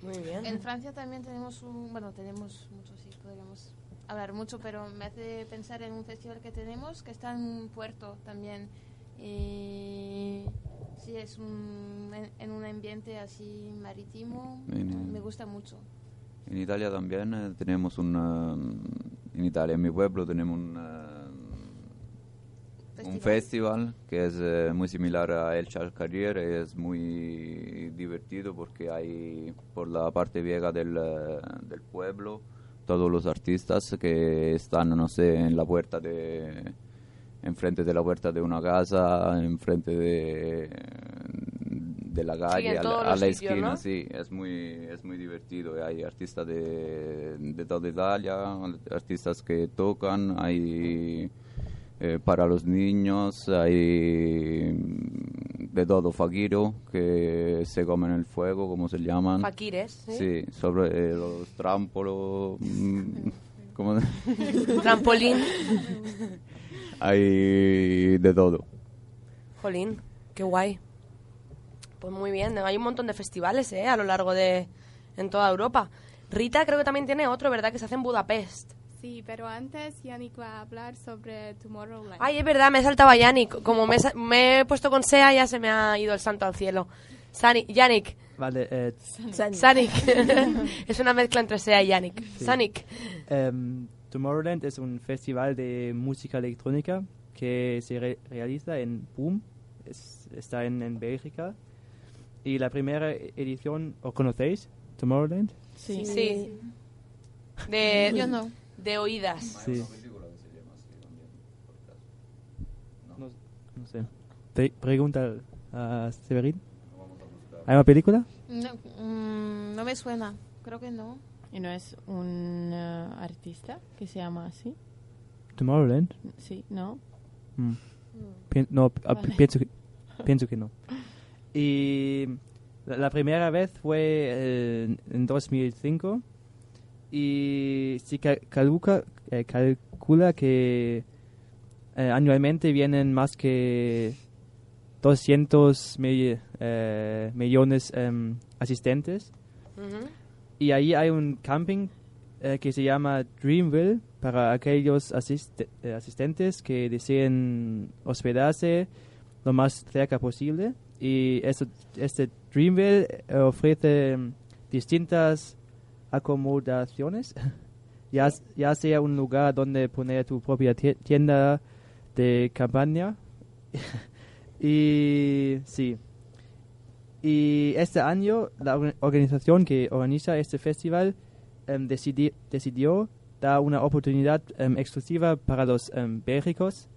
Muy bien. En Francia también tenemos un, bueno, tenemos mucho, sí, podríamos hablar mucho, pero me hace pensar en un festival que tenemos que está en un puerto también. Y sí, es un, en, en un ambiente así marítimo, En- me gusta mucho. En Italia también eh, tenemos un... en Italia, en mi pueblo, tenemos un, un festival que es eh, muy similar a El Charcarier es muy divertido porque hay por la parte vieja del, eh, del pueblo todos los artistas que están, no sé, en la puerta de... enfrente de la puerta de una casa, enfrente de, de la calle, a, la- a los la sitios, esquina, ¿no? sí, es muy, es muy divertido. Hay artistas de, de toda Italia, artistas que tocan, hay eh, para los niños, hay mm, de todo, faquiro, que se comen el fuego, como se llaman. Faquires, ¿sí? Sí, sobre eh, los trámpolos, mm, ¿cómo? Trampolín. hay de todo. Jolín, qué guay. Pues muy bien, hay un montón de festivales, ¿eh? A lo largo de... en toda Europa. Rita creo que también tiene otro, ¿verdad? Que se hace en Budapest. Sí, pero antes Yannick va a hablar sobre Tomorrowland. Ay, es verdad, me he saltado a Yannick. Como me, he sa- me he puesto con Sea, ya se me ha ido el santo al cielo. Sani, Yannick. Vale, eh, Sanic. es una mezcla entre Sea y Yannick. Sí. Sanic. Em, Tomorrowland es un festival de música electrónica que se re- realiza en Boom, es- está en, en Bélgica. Y la primera edición, ¿os conocéis? Tomorrowland. Sí. Sí. De, Yo no. De oídas. Sí. No, no sé. Pre- pregunta a Severin. ¿Hay una película? No, mm, no me suena, creo que no. y no es un eh, artista que se llama así Tomorrowland. sí no Mm. Pien- no, ah, Vale. pienso, que, pienso que no. Y la, la primera vez fue eh, en 2005 y se ca- calcula, eh, calcula que eh, anualmente vienen más que 200 mil- eh, millones em, asistentes. Y ahí hay un camping eh, que se llama Dreamville para aquellos asiste- asistentes que deseen hospedarse lo más cerca posible. Y este Dreamville ofrece distintas acomodaciones, ya, ya sea un lugar donde poner tu propia tie- tienda de campaña. y sí, y este año la orga- organización que organiza este festival em, decidi- decidió dar una oportunidad em, exclusiva para los em, bélgicos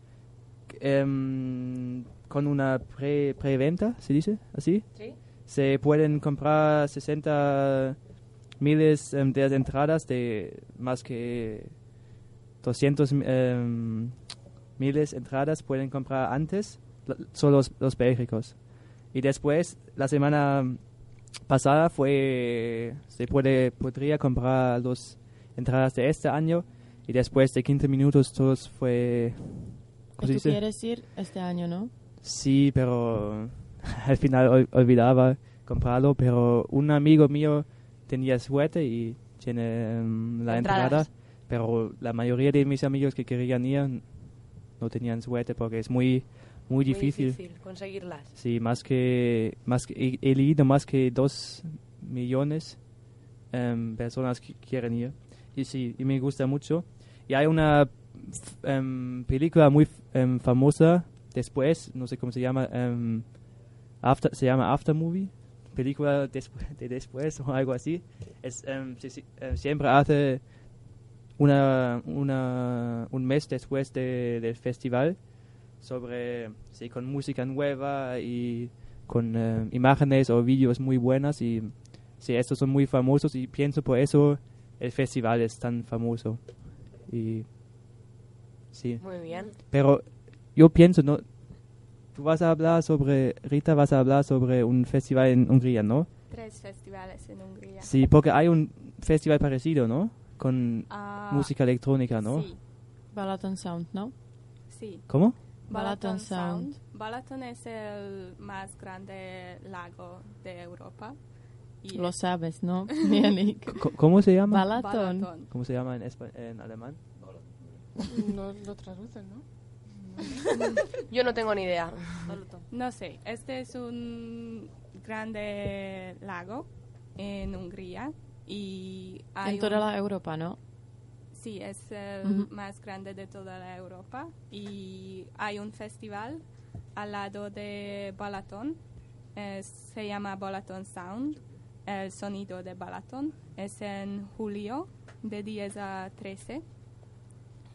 con una pre- preventa, ¿se dice así? Sí. Se pueden comprar 60 miles em, de entradas de más que 200 em, miles entradas pueden comprar antes, lo- solo los, los bélgicos. Y después, la semana pasada fue, se puede, podría comprar las entradas de este año y después de 15 minutos todos fue... ¿cómo se ¿Y tú dice? quieres ir este año no Sí, pero al final ol- olvidaba comprarlo, pero un amigo mío tenía suerte y tiene mm, la Entradas. entrada, pero la mayoría de mis amigos que querían ir no tenían suerte porque es muy muy difícil. Muy difícil conseguirlas. Sí, más que más que he, he leído más que dos millones em, personas que quieren ir y sí, y me gusta mucho. Y hay una em, película muy em, famosa después, no sé cómo se llama, em, after, se llama After Movie, película despu- de después o algo así. Es, em, se- se- eh, siempre hace una, una, un mes después de- del festival sobre sí, con música nueva y con eh, imágenes o vídeos muy buenas y sí, estos son muy famosos y pienso por eso el festival es tan famoso y sí Muy bien. pero yo pienso no tú vas a hablar sobre Rita vas a hablar sobre un festival en Hungría no Tres festivales en Hungría. sí porque hay un festival parecido no con Ah, música electrónica no Sí, Balaton Sound, ¿no? sí. cómo Balaton Balaton Sound. Balaton es el más grande lago de Europa. Y Lo es- sabes, ¿no? ¿Cómo se llama? Balaton. Balaton. ¿Cómo se llama en, en alemán? No lo traducen, ¿no? Yo no tengo ni idea. No sé, este es un grande lago en Hungría y hay En toda un- la Europa, ¿no? Sí, es el más grande de toda la Europa y hay un festival al lado de Balaton. eh, se llama Balaton Sound, el sonido de Balaton. Es en julio de 10 a 13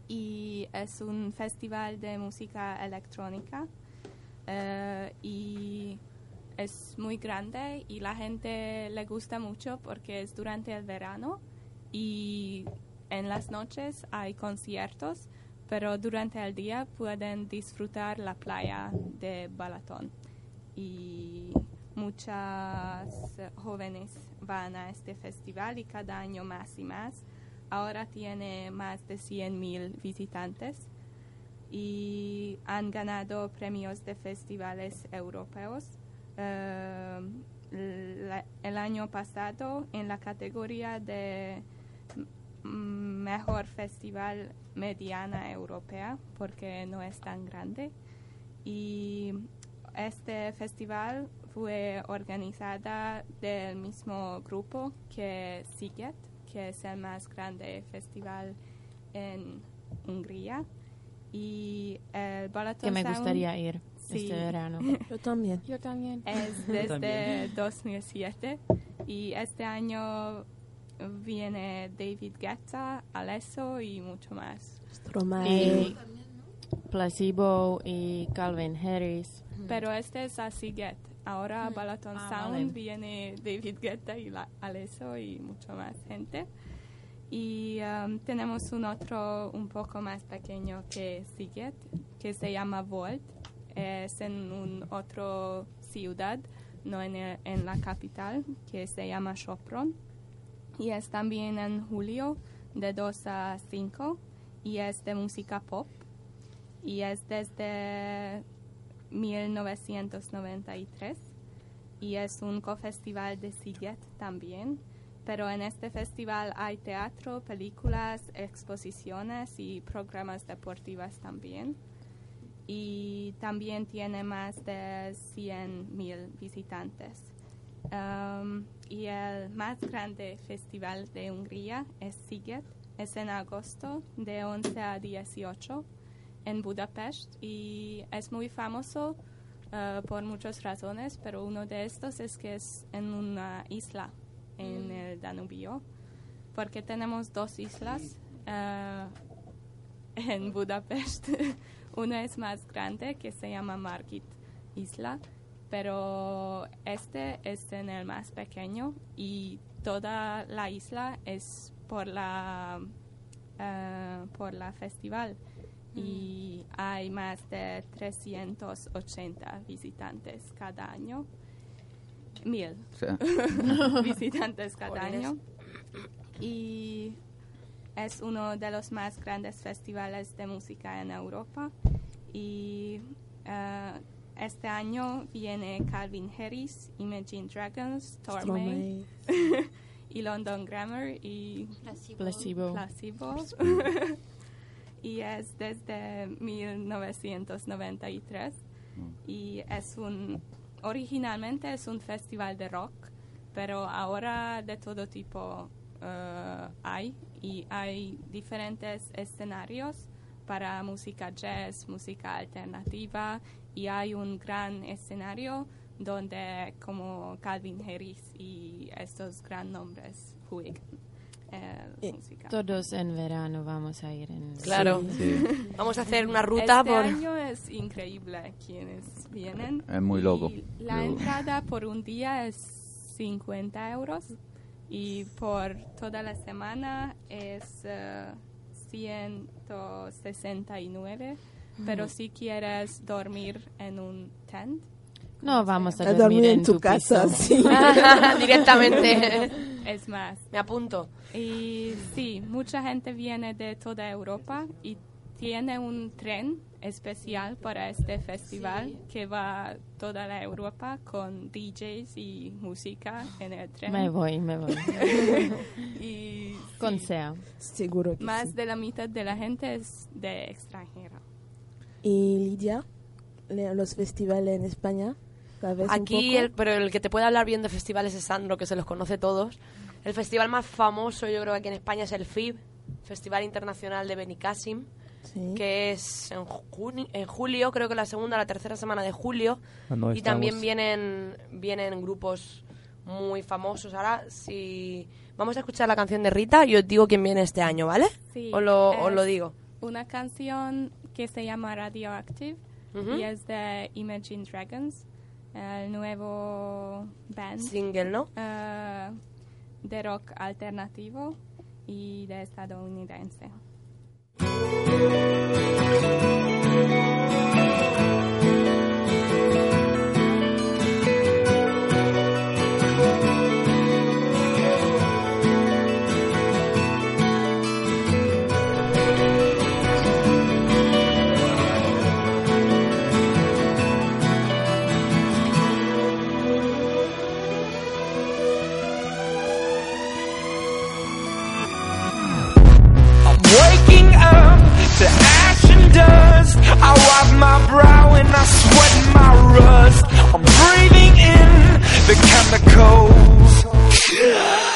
y es un festival de música electrónica eh, y es muy grande y la gente le gusta mucho porque es durante el verano y en las noches hay conciertos, pero durante el día pueden disfrutar la playa de Balatón. Y muchas jóvenes van a este festival y cada año más y más. Ahora tiene más de 100.000 visitantes y han ganado premios de festivales europeos. Eh, el año pasado en la categoría de mejor festival mediana europea porque no es tan grande y este festival fue organizada del mismo grupo que Siget que es el más grande festival en Hungría y el Balaton Que me Sound- gustaría ir Sí. este verano. Yo también. Yo también. es desde también. 2007 y este año viene David Guetta, Alesso y mucho más. Stromae. Y Placebo y Calvin Harris. Pero este es así Get. Ahora Mm. Balaton Ah, Sound vale. viene David Guetta y la- Alesso y mucho más gente. Y um, tenemos un otro un poco más pequeño que Siget, que se llama Volt. Es en un otro ciudad, no en, el- en la capital, que se llama Sopron. Y es también en julio, de 2 a 5, y es de música pop. Y es desde 1993 y es un cofestival de Siget también. Pero en este festival hay teatro, películas, exposiciones y programas deportivos también. Y también tiene más de 100.000 visitantes. Um, y el más grande festival de Hungría es Siget. Es en agosto de 11 a 18 en Budapest y es muy famoso eh, por muchas razones, pero uno de estos es que es en una isla en el Danubio, porque tenemos dos islas eh, en Budapest. Una es más grande que se llama Margit Isla, pero este es en el más pequeño y toda la isla es por la eh, por la festival y hay más de 380 visitantes cada año. Mil Sí. visitantes cada año. Y es uno de los más grandes festivales de música en Europa. Y eh, este año viene Calvin Harris, Imagine Dragons, Stromae. y London Grammar y Placebo. Placebo. Y es desde 1993 y es un originalmente es un festival de rock pero ahora de todo tipo eh, hay y hay diferentes escenarios para música jazz, música alternativa y hay un gran escenario donde como Calvin Harris y estos gran nombres juegan. Eh, música. Todos en verano vamos a ir en Claro. Sí. Vamos a hacer una ruta este por... año es increíble quienes vienen. Es muy loco. La Yo- entrada por un día es 50 euros y por toda la semana es eh, 169. Pero si quieres dormir en un tent, No vamos a A dormir, dormir en en tu tu casa, piso. sí. Directamente. es más. Me apunto. Y sí, mucha gente viene de toda Europa y tiene un tren especial para este festival que va toda la Europa con DJs y música en el tren. Me voy, me voy. y Con sí, SEA. Seguro que más sí. de la mitad de la gente es de extranjera. Y Lidia, los festivales en España, ¿sabes un Aquí, poco? el, pero el que te puede hablar bien de festivales es Sandro, que se los conoce todos. El festival más famoso, yo creo que aquí en España es el FIB, Festival Internacional de Benicassim, Sí. que es en, juni- en julio, creo que la segunda o la tercera semana de julio. Ah, no y también vienen, vienen grupos muy famosos. Ahora, si vamos a escuchar la canción de Rita, yo os digo quién viene este año, ¿vale? Sí, os, lo, os lo digo. Una canción que se llama Radioactive Ujú. y es de Imagine Dragons, el nuevo band. Single, ¿no? eh, de rock alternativo y de estadounidense. My brow and I sweat my rust. I'm breathing in the chemicals. I'm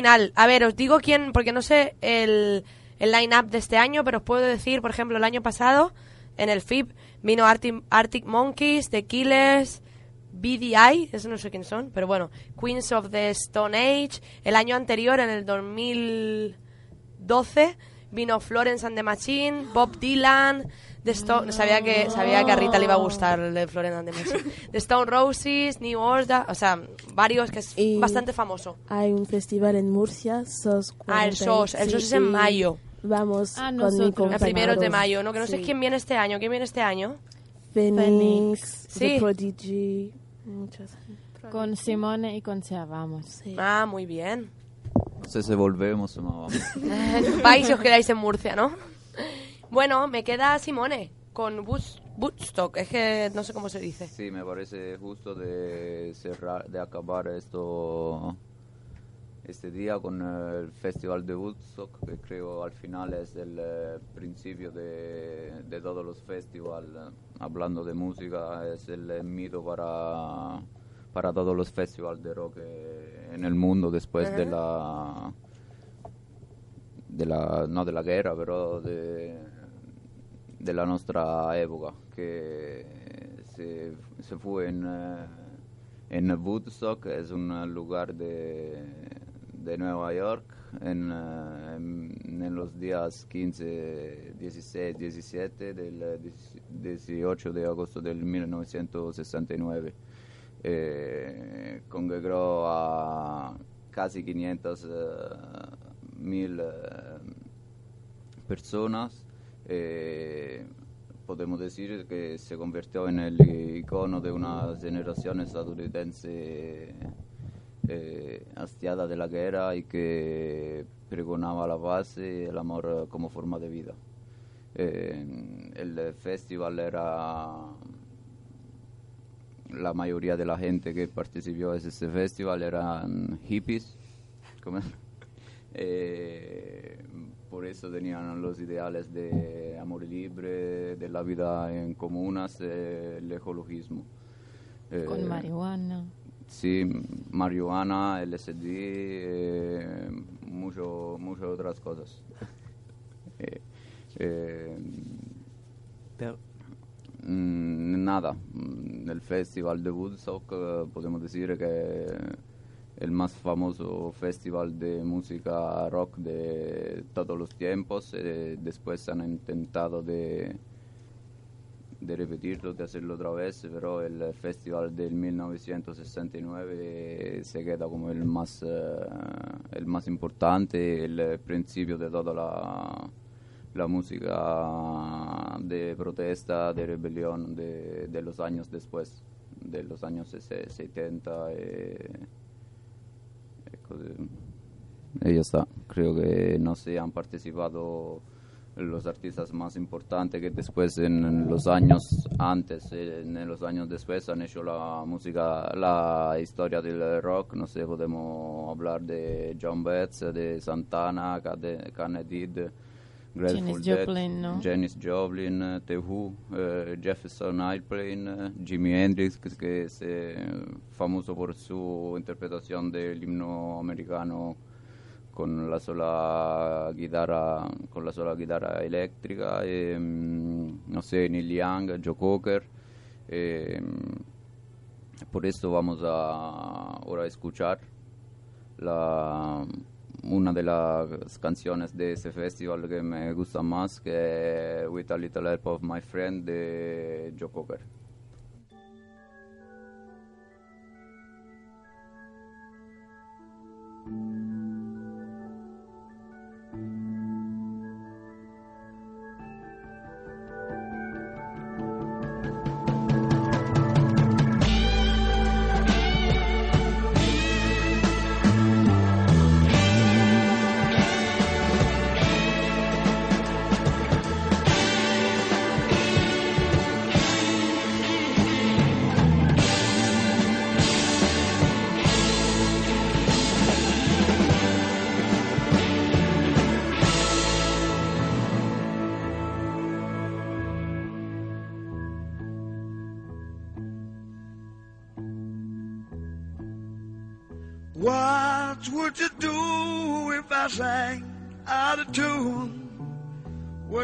final. A ver, os digo quién, porque no sé el, el line-up de este año, pero os puedo decir, por ejemplo, el año pasado, en el FIP, vino Arctic, Arctic Monkeys, The Killers, BDI, eso no sé quién son, pero bueno, Queens of the Stone Age. El año anterior, en el 2012, Vino Florence and the Machine, Bob Dylan, The Stone... Sabía que, sabía que a Rita le iba a gustar el de Florence and the Machine. The Stone Roses, New Order... O sea, varios que es Y bastante famoso. Hay un festival en Murcia, SOS Ah, el 40, SOS. El sí, SOS es en mayo. Vamos Ah, con mi. A primeros de mayo, ¿no? Que no sé Sí. quién viene este año. ¿Quién viene este año? Phoenix, Sí. The Prodigy, muchas. Con Simone y con Sea vamos. Ah, muy bien. Sé si volvemos vamos. Vais y os quedáis en Murcia, ¿no? Bueno, me queda Simone con Boots- Woodstock. Es que no sé cómo se dice. Sí, me parece justo de cerrar, de acabar esto este día con el Festival de Woodstock, que creo al final es el eh, principio de, de todos los festivales. Hablando de música, es el eh, mito para, para todos los festivales de rock eh, en el mundo después de la de la no de la guerra, pero de de la nostra época que se, se fue en, eh, en Woodstock, es un lugar de, de Nueva York, en, eh, en, en los días 15, 16, 17 del eh, 18 de agosto del 1969. Eh, congregó a casi 500 eh, mil eh, personas. Podemos decir que se convirtió en el icono de una generación estadounidense hastiada de la guerra y que pregonaba la paz y el amor como forma de vida. El festival era la mayoría de la gente que participó en ese festival eran hippies. ¿cómo? Eh, por eso tenían los ideales de amor libre, de la vida en comunas, eh, el ecologismo. Eh, Con marihuana. Sí, marihuana, LSD, eh, mucho, muchas otras cosas. Eh, eh, Pero- nada, mm, el festival de Woodstock eh, podemos decir que el más famoso festival de música rock de todos los tiempos. eh, después han intentado de, de repetirlo, de hacerlo otra vez, pero el festival del 1969 se queda como el más, eh, el más importante, el principio de toda la, la música de protesta, de rebelión de, de los años después, de los años se- 70. eh, y ya está. Creo que no se han participado los artistas más importantes que después en los años antes, en los años después han hecho la música, la historia del rock. No sé, podemos hablar de John Betts, de Santana, Kennedy, Grateful Janis Joplin, ¿no? Janis Joplin, eh, The Who, eh, Jefferson Airplane, eh, Jimi Hendrix, que, es eh, famoso por su interpretación del himno americano con la sola guitarra, con la sola guitarra eléctrica, mm, no sé, Neil Young, Joe Cocker. eh, por esto vamos a ahora a escuchar la, una de las canciones de ese festival que me gusta más, es With a Little Help of My Friend de Joe Cocker.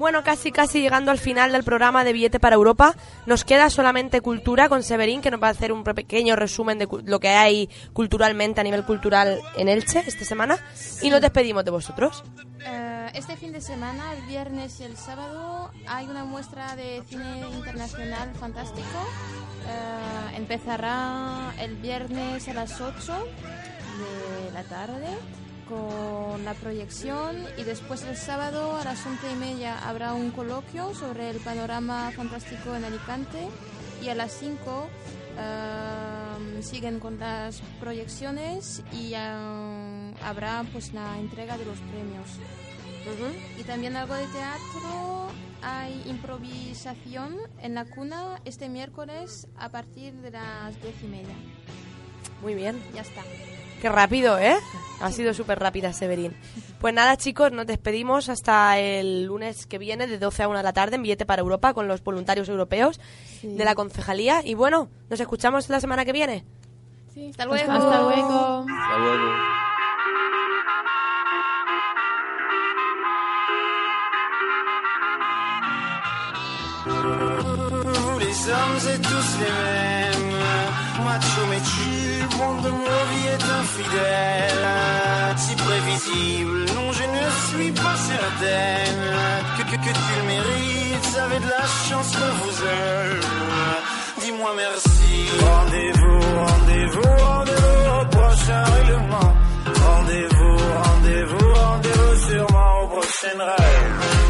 Bueno, casi casi llegando al final del programa de Billete para Europa, nos queda solamente cultura con Severín, que nos va a hacer un pequeño resumen de lo que hay culturalmente a nivel cultural en Elche esta semana. Y nos despedimos de vosotros. Eh, este fin de semana, el viernes y el sábado, hay una muestra de cine internacional fantástico. Eh, empezará el viernes a las 8 de la tarde con la proyección y después el sábado a las 11 y media habrá un coloquio sobre el panorama fantástico en Alicante y a las 5 eh, siguen con las proyecciones y eh, habrá pues la entrega de los premios. Y también algo de teatro, hay improvisación en la cuna este miércoles a partir de las 10 y media. Muy bien. Ya está. Qué rápido, ¿eh? Ha sido súper rápida, Severín. Pues nada, chicos, nos despedimos hasta el lunes que viene, de 12 a 1 de la tarde, en Billete para Europa, con los voluntarios europeos de la concejalía. Y bueno, nos escuchamos la semana que viene. Hasta luego. Hasta luego. Hasta luego. Vous les hommes êtes tous les mêmes Macho mais tu, de nos vies est infidèle Si prévisible, non je ne suis pas certaine Que, que, que tu le mérites, avez de la chance que vous aime Dis-moi merci. Rendez-vous, rendez-vous, rendez-vous au prochain règlement. Rendez-vous, rendez-vous, rendez-vous sûrement au prochain rêve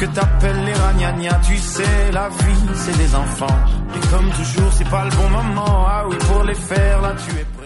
que t'appelles les ragnagnas Tu sais, la vie, c'est des enfants. Et comme toujours, c'est pas le bon moment Ah oui, pour les faire, là tu es présent